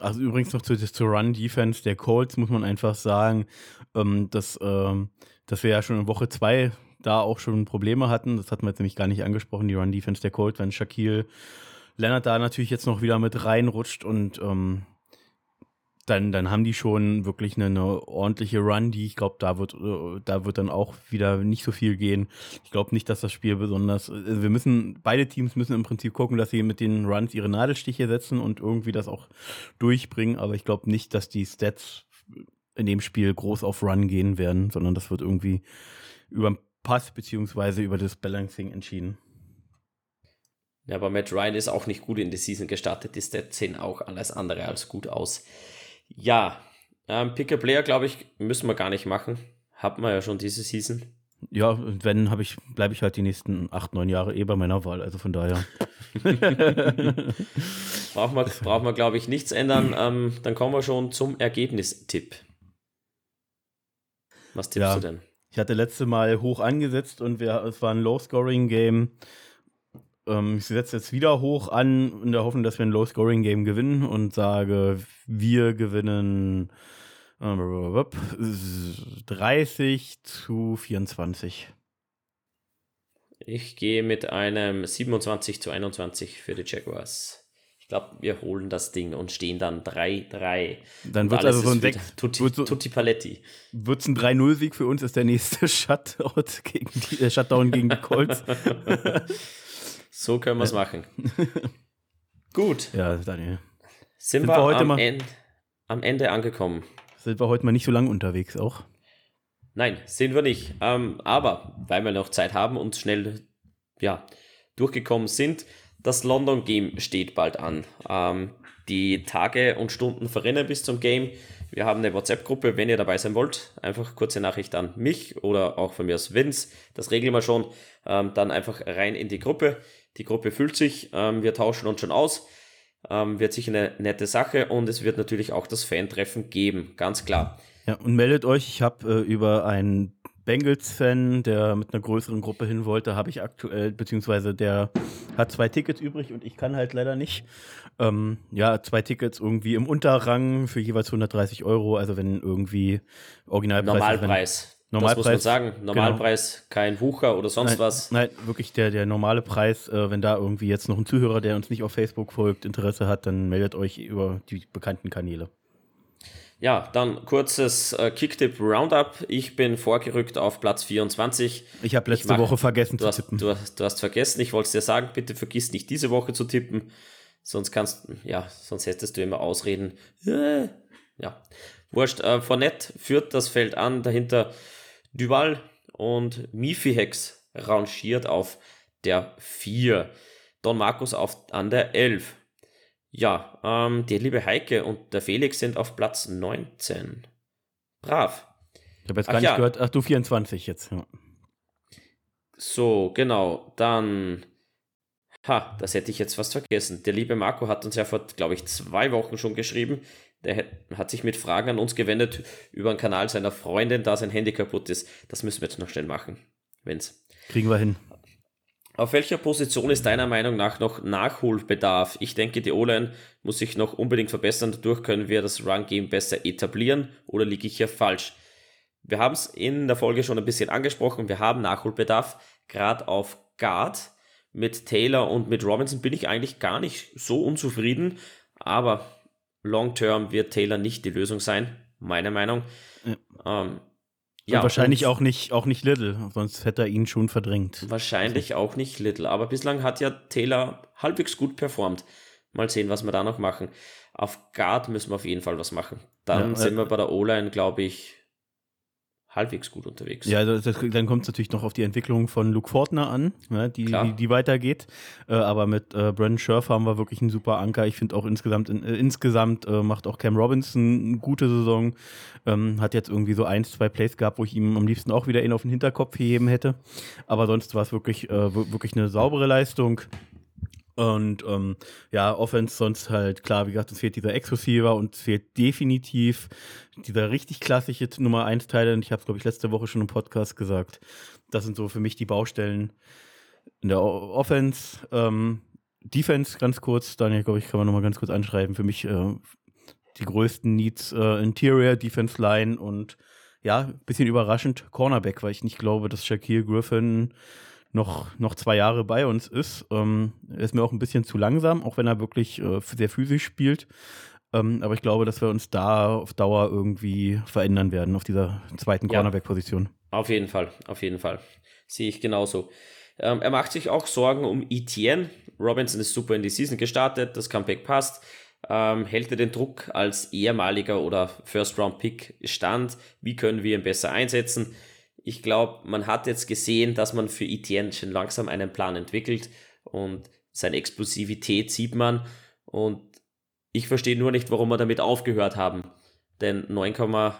also übrigens noch zu, zur Run-Defense der Colts muss man einfach sagen, ähm, dass, ähm, dass wir ja schon in Woche 2 da auch schon Probleme hatten. Das hatten wir jetzt nämlich gar nicht angesprochen, die Run-Defense der Colts, wenn Shaquille Leonard da natürlich jetzt noch wieder mit reinrutscht und ähm, dann, dann haben die schon wirklich eine, eine ordentliche Run, die ich glaube, da wird, äh, da wird dann auch wieder nicht so viel gehen. Ich glaube nicht, dass das Spiel besonders. Also wir müssen, beide Teams müssen im Prinzip gucken, dass sie mit den Runs ihre Nadelstiche setzen und irgendwie das auch durchbringen, aber ich glaube nicht, dass die Stats in dem Spiel groß auf Run gehen werden, sondern das wird irgendwie über den Pass beziehungsweise über das Balancing entschieden. Ja, aber Matt Ryan ist auch nicht gut in die Season gestartet. Die Stats sehen auch alles andere als gut aus. Ja, ähm, Pick-a-Player, glaube ich, müssen wir gar nicht machen. Hat man ja schon diese Season. Ja, und wenn, habe ich, bleibe ich halt die nächsten acht, neun Jahre eh bei meiner Wahl. Also von daher. braucht man, braucht man glaube ich, nichts ändern. Ähm, dann kommen wir schon zum Ergebnistipp. Was tippst ja, du denn? Ich hatte letzte Mal hoch angesetzt und wir, es war ein Low-Scoring-Game. Ähm, ich setze jetzt wieder hoch an, in der Hoffnung, dass wir ein Low-Scoring-Game gewinnen und sage, wir gewinnen äh, 30 zu 24. Ich gehe mit einem 27 zu 21 für die Jaguars. Ich glaube, wir holen das Ding und stehen dann 3-3. Dann wird also so ein 6, Tutti, so, Tutti Paletti. Wird es ein 3-0-Sieg für uns, ist der nächste Shutout gegen die, äh, Shutdown gegen die Colts. so können wir es machen. Gut. Ja, Daniel. Sind, Sind wir, wir, heute am, mal, End, am Ende angekommen. Sind wir heute mal nicht so lange unterwegs auch? Nein, sind wir nicht. Ähm, aber weil wir noch Zeit haben und schnell ja, durchgekommen sind, das London Game steht bald an. Ähm, die Tage und Stunden verrennen bis zum Game. Wir haben eine WhatsApp-Gruppe, wenn ihr dabei sein wollt. Einfach kurze Nachricht an mich oder auch von mir aus Vince. Das regeln wir schon. Ähm, dann einfach rein in die Gruppe. Die Gruppe füllt sich. Ähm, wir tauschen uns schon aus. Ähm, wird sicher eine nette Sache und es wird natürlich auch das Fan-Treffen geben, ganz klar. Ja, und meldet euch, ich habe äh, über einen Bengals-Fan, der mit einer größeren Gruppe hin wollte, habe ich aktuell, beziehungsweise der hat zwei Tickets übrig und ich kann halt leider nicht. Ähm, ja, zwei Tickets irgendwie im Unterrang für jeweils 130 Euro, also wenn irgendwie Originalpreis. Normalpreis. Normalpreis, das muss man sagen. Genau. Normalpreis, genau. kein Wucher oder sonst nein, was. Nein, wirklich der, der normale Preis. Äh, wenn da irgendwie jetzt noch ein Zuhörer, der uns nicht auf Facebook folgt, Interesse hat, dann meldet euch über die bekannten Kanäle. Ja, dann kurzes äh, Kicktip Roundup. Ich bin vorgerückt auf Platz 24. Ich habe letzte ich mach, Woche vergessen zu hast, tippen. Du hast, du hast vergessen, ich wollte es dir sagen, bitte vergiss nicht diese Woche zu tippen. Sonst kannst ja, sonst hättest du immer Ausreden. Ja, wurscht. Äh, Fournette führt das Feld an, dahinter Duval und Mifihex rangiert auf der 4. Don Markus auf, an der 11. Ja, ähm, die liebe Heike und der Felix sind auf Platz 19. Brav. Ich habe jetzt gar ach, nicht ja. gehört, ach du 24 jetzt. Ja. So, genau. Dann, ha, das hätte ich jetzt fast vergessen. Der liebe Marco hat uns ja vor, glaube ich, zwei Wochen schon geschrieben. Der hat sich mit Fragen an uns gewendet über den Kanal seiner Freundin, da sein Handy kaputt ist. Das müssen wir jetzt noch schnell machen, wenn's. Kriegen wir hin. Auf welcher Position ist deiner Meinung nach noch Nachholbedarf? Ich denke, die O-Line muss sich noch unbedingt verbessern. Dadurch können wir das Run-Game besser etablieren. Oder liege ich hier falsch? Wir haben es in der Folge schon ein bisschen angesprochen. Wir haben Nachholbedarf, gerade auf Guard. Mit Taylor und mit Robinson bin ich eigentlich gar nicht so unzufrieden. Aber long-term wird Taylor nicht die Lösung sein, meiner Meinung. Ja. Ähm, ja, und wahrscheinlich und auch nicht, auch nicht Little, sonst hätte er ihn schon verdrängt. Wahrscheinlich auch nicht Little, aber bislang hat ja Taylor halbwegs gut performt. Mal sehen, was wir da noch machen. Auf Guard müssen wir auf jeden Fall was machen. Dann ja, sind äh, wir bei der O-Line, glaube ich, halbwegs gut unterwegs. Ja, das, das, dann kommt es natürlich noch auf die Entwicklung von Luke Fortner an, ja, die, die, die, weitergeht. Äh, aber mit äh, Brandon Scherf haben wir wirklich einen super Anker. Ich finde auch insgesamt, äh, insgesamt äh, macht auch Cam Robinson eine gute Saison. Ähm, hat jetzt irgendwie so ein, zwei Plays gehabt, wo ich ihm am liebsten auch wieder ihn auf den Hinterkopf gegeben hätte. Aber sonst war es wirklich, äh, wirklich eine saubere Leistung. Und ähm, ja, Offense sonst halt, klar, wie gesagt, es fehlt dieser Ex-Receiver und es fehlt definitiv dieser richtig klassische Nummer 1 Teil. Und ich habe es, glaube ich, letzte Woche schon im Podcast gesagt. Das sind so für mich die Baustellen in der Offense. Ähm, Defense ganz kurz, Daniel, glaube ich, kann man nochmal ganz kurz anschreiben. Für mich äh, die größten Needs äh, Interior, Defense Line und ja, bisschen überraschend Cornerback, weil ich nicht glaube, dass Shaquille Griffin noch, noch zwei Jahre bei uns ist. Ähm, er ist mir auch ein bisschen zu langsam, auch wenn er wirklich äh, sehr physisch spielt. Ähm, aber ich glaube, dass wir uns da auf Dauer irgendwie verändern werden, auf dieser zweiten Cornerback-Position. auf jeden Fall, auf jeden Fall. Sehe ich genauso. Ähm, er macht sich auch Sorgen um Etienne. Robinson ist super in die Season gestartet, das Comeback passt. Ähm, hält er den Druck als ehemaliger oder First-Round-Pick stand? Wie können wir ihn besser einsetzen? Ich glaube, man hat jetzt gesehen, dass man für Etienne schon langsam einen Plan entwickelt und seine Explosivität sieht man. Und ich verstehe nur nicht, warum wir damit aufgehört haben. Denn 9,1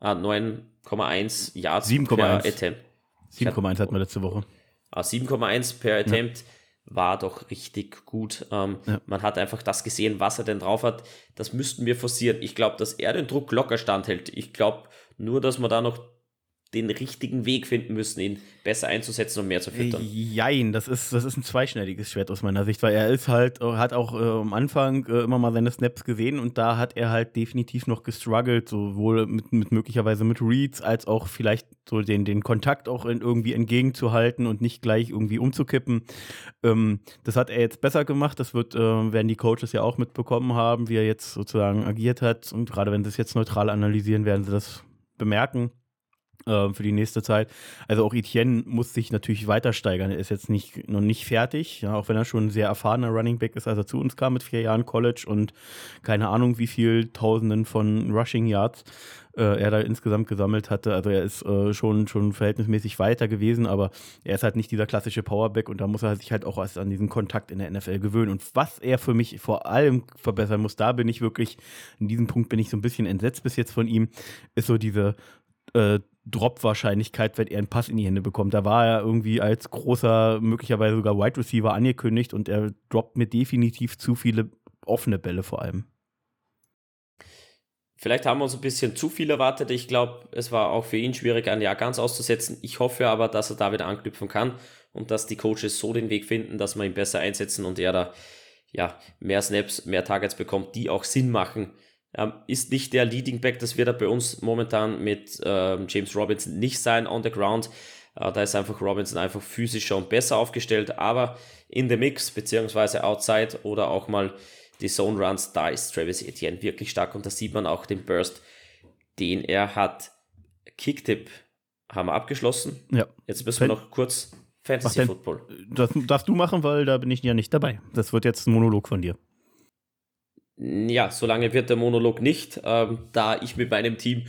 ah, 9,1 Yards 7, per 1. Attempt. 7,1 hatten wir letzte Woche. Ah, 7,1 per Attempt ja. war doch richtig gut. Ähm, ja. Man hat einfach das gesehen, was er denn drauf hat. Das müssten wir forcieren. Ich glaube, dass er den Druck locker standhält. Ich glaube nur, dass man da noch den richtigen Weg finden müssen, ihn besser einzusetzen und mehr zu füttern. Jein, das ist, das ist ein zweischneidiges Schwert aus meiner Sicht, weil er ist halt, hat auch äh, am Anfang äh, immer mal seine Snaps gesehen und da hat er halt definitiv noch gestruggelt, sowohl mit, mit möglicherweise mit Reads, als auch vielleicht so den, den Kontakt auch in, irgendwie entgegenzuhalten und nicht gleich irgendwie umzukippen. Ähm, das hat er jetzt besser gemacht, das wird, äh, werden die Coaches ja auch mitbekommen haben, wie er jetzt sozusagen agiert hat und gerade wenn sie es jetzt neutral analysieren, werden sie das bemerken äh, für die nächste Zeit. Also auch Etienne muss sich natürlich weiter steigern. Er ist jetzt nicht, noch nicht fertig, ja, auch wenn er schon ein sehr erfahrener Running Back ist, als er zu uns kam mit vier Jahren College und keine Ahnung, wie viel Tausenden von Rushing Yards äh, er da insgesamt gesammelt hatte. Also er ist äh, schon, schon verhältnismäßig weiter gewesen, aber er ist halt nicht dieser klassische Powerback und da muss er sich halt auch erst an diesen Kontakt in der NFL gewöhnen. Und was er für mich vor allem verbessern muss, da bin ich wirklich, in diesem Punkt bin ich so ein bisschen entsetzt bis jetzt von ihm, ist so diese äh, Drop-Wahrscheinlichkeit, wenn er einen Pass in die Hände bekommt. Da war er irgendwie als großer, möglicherweise sogar Wide Receiver angekündigt und er droppt mir definitiv zu viele offene Bälle vor allem. Vielleicht haben wir uns ein bisschen zu viel erwartet. Ich glaube, es war auch für ihn schwierig, ein Jahr ganz auszusetzen. Ich hoffe aber, dass er da wieder anknüpfen kann und dass die Coaches so den Weg finden, dass man ihn besser einsetzen und er da ja, mehr Snaps, mehr Targets bekommt, die auch Sinn machen ähm, ist nicht der Leading Back, das wird er bei uns momentan mit ähm, James Robinson nicht sein on the ground. Äh, da ist einfach Robinson einfach physischer und besser aufgestellt, aber in the Mix, beziehungsweise outside oder auch mal die Zone Runs, da ist Travis Etienne wirklich stark und da sieht man auch den Burst, den er hat. Kicktip haben wir abgeschlossen. Ja. Jetzt müssen wir noch kurz Fantasy Football. Das darfst du machen, weil da bin ich ja nicht dabei. Das wird jetzt ein Monolog von dir. Ja, solange wird der Monolog nicht, ähm, da ich mit meinem Team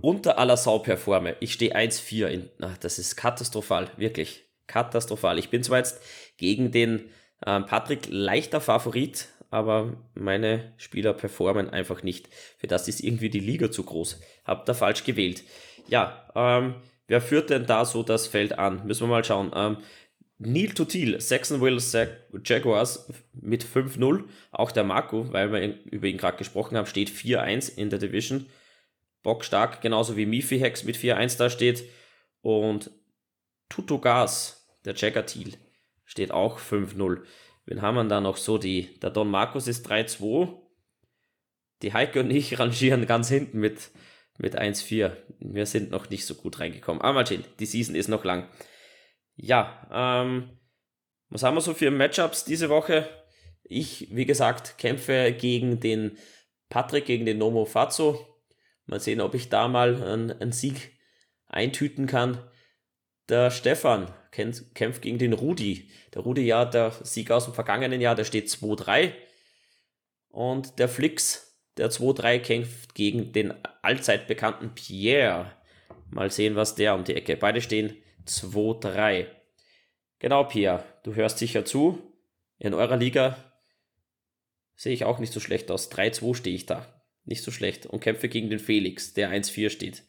unter aller Sau performe. Ich stehe 1-4. Das ist katastrophal, wirklich katastrophal. Ich bin zwar jetzt gegen den ähm, Patrick leichter Favorit, aber meine Spieler performen einfach nicht. Für das ist irgendwie die Liga zu groß. Habt da falsch gewählt. Ja, ähm, wer führt denn da so das Feld an? Müssen wir mal schauen. Ähm, Neil Tutil, Saxonville Jaguars mit 5-0. Auch der Marco, weil wir über ihn gerade gesprochen haben, steht 4-1 in der Division. Bock stark, genauso wie Mifi Hex mit 4-1 da steht. Und Tuto Gas, der Jagger-Thiel, steht auch 5-0. Wen haben wir da noch so? Die, der Don Markus ist 3-2. Die Heike und ich rangieren ganz hinten mit, mit 1-4. Wir sind noch nicht so gut reingekommen. Aber mal sehen, die Season ist noch lang. Ja, ähm, was haben wir so für Matchups diese Woche? Ich, wie gesagt, kämpfe gegen den Patrick, gegen den Nomo Fazzo. Mal sehen, ob ich da mal einen, einen Sieg eintüten kann. Der Stefan kämpft gegen den Rudi. Der Rudi, ja, der Sieg aus dem vergangenen Jahr, der steht 2-3. Und der Flix, der 2-3, kämpft gegen den allzeit bekannten Pierre. Mal sehen, was der um die Ecke. Beide stehen 2-3. Genau, Pia, du hörst sicher zu. In eurer Liga sehe ich auch nicht so schlecht aus. 3-2 stehe ich da. Nicht so schlecht. Und kämpfe gegen den Felix, der 1-4 steht.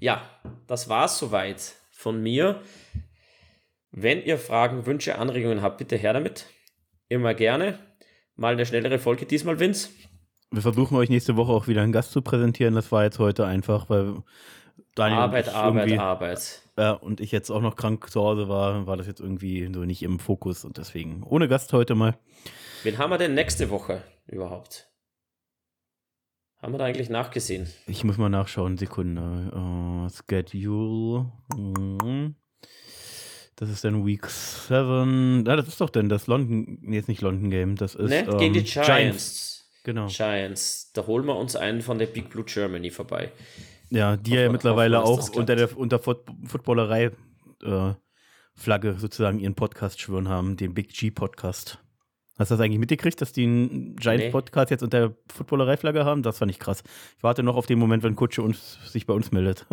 Ja, das war's soweit von mir. Wenn ihr Fragen, Wünsche, Anregungen habt, bitte her damit. Immer gerne. Mal eine schnellere Folge diesmal, Vince. Wir versuchen euch nächste Woche auch wieder einen Gast zu präsentieren. Das war jetzt heute einfach, weil Daniel Arbeit, Arbeit, Arbeit. Ja, und ich jetzt auch noch krank zu Hause war, war das jetzt irgendwie so nicht im Fokus und deswegen ohne Gast heute mal. Wen haben wir denn nächste Woche überhaupt? Haben wir da eigentlich nachgesehen? Ich muss mal nachschauen, Sekunde. Uh, Schedule. Mhm. Das ist dann Week 7. Ja, das ist doch denn das London, nee, jetzt nicht London Game, das ist ne? gegen die ähm, Giants. Giants. Genau. Giants. Da holen wir uns einen von der Big Blue Germany vorbei. Ja, die ja mittlerweile auch unter der unter Footballerei äh, Flagge sozusagen ihren Podcast schwören haben, den Big G Podcast. Hast du das eigentlich mitgekriegt, dass die einen Giants Podcast nee. jetzt unter der Footballerei-Flagge haben? Das fand ich krass. Ich warte noch auf den Moment, wenn Kutsche uns, sich bei uns meldet.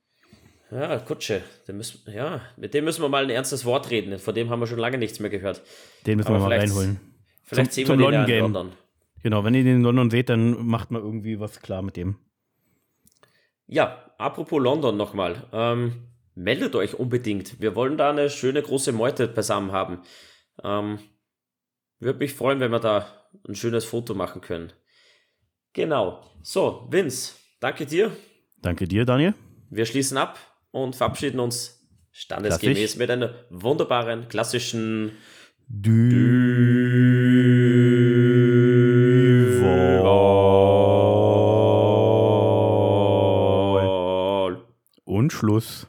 ja, Kutsche, müssen, ja, mit dem müssen wir mal ein ernstes Wort reden. Von dem haben wir schon lange nichts mehr gehört. Den müssen Aber wir mal reinholen. Vielleicht zum, sehen wir den London Game. London. Genau, wenn ihr den in London seht, dann macht mal irgendwie was klar mit dem. Ja, apropos London nochmal. Ähm, meldet euch unbedingt. Wir wollen da eine schöne große Meute beisammen haben. Ähm, Würde mich freuen, wenn wir da ein schönes Foto machen können. Genau. So, Vince, danke dir. Danke dir, Daniel. wir schließen ab und verabschieden uns standesgemäß Klassisch. mit einem wunderbaren, klassischen Und Schluss.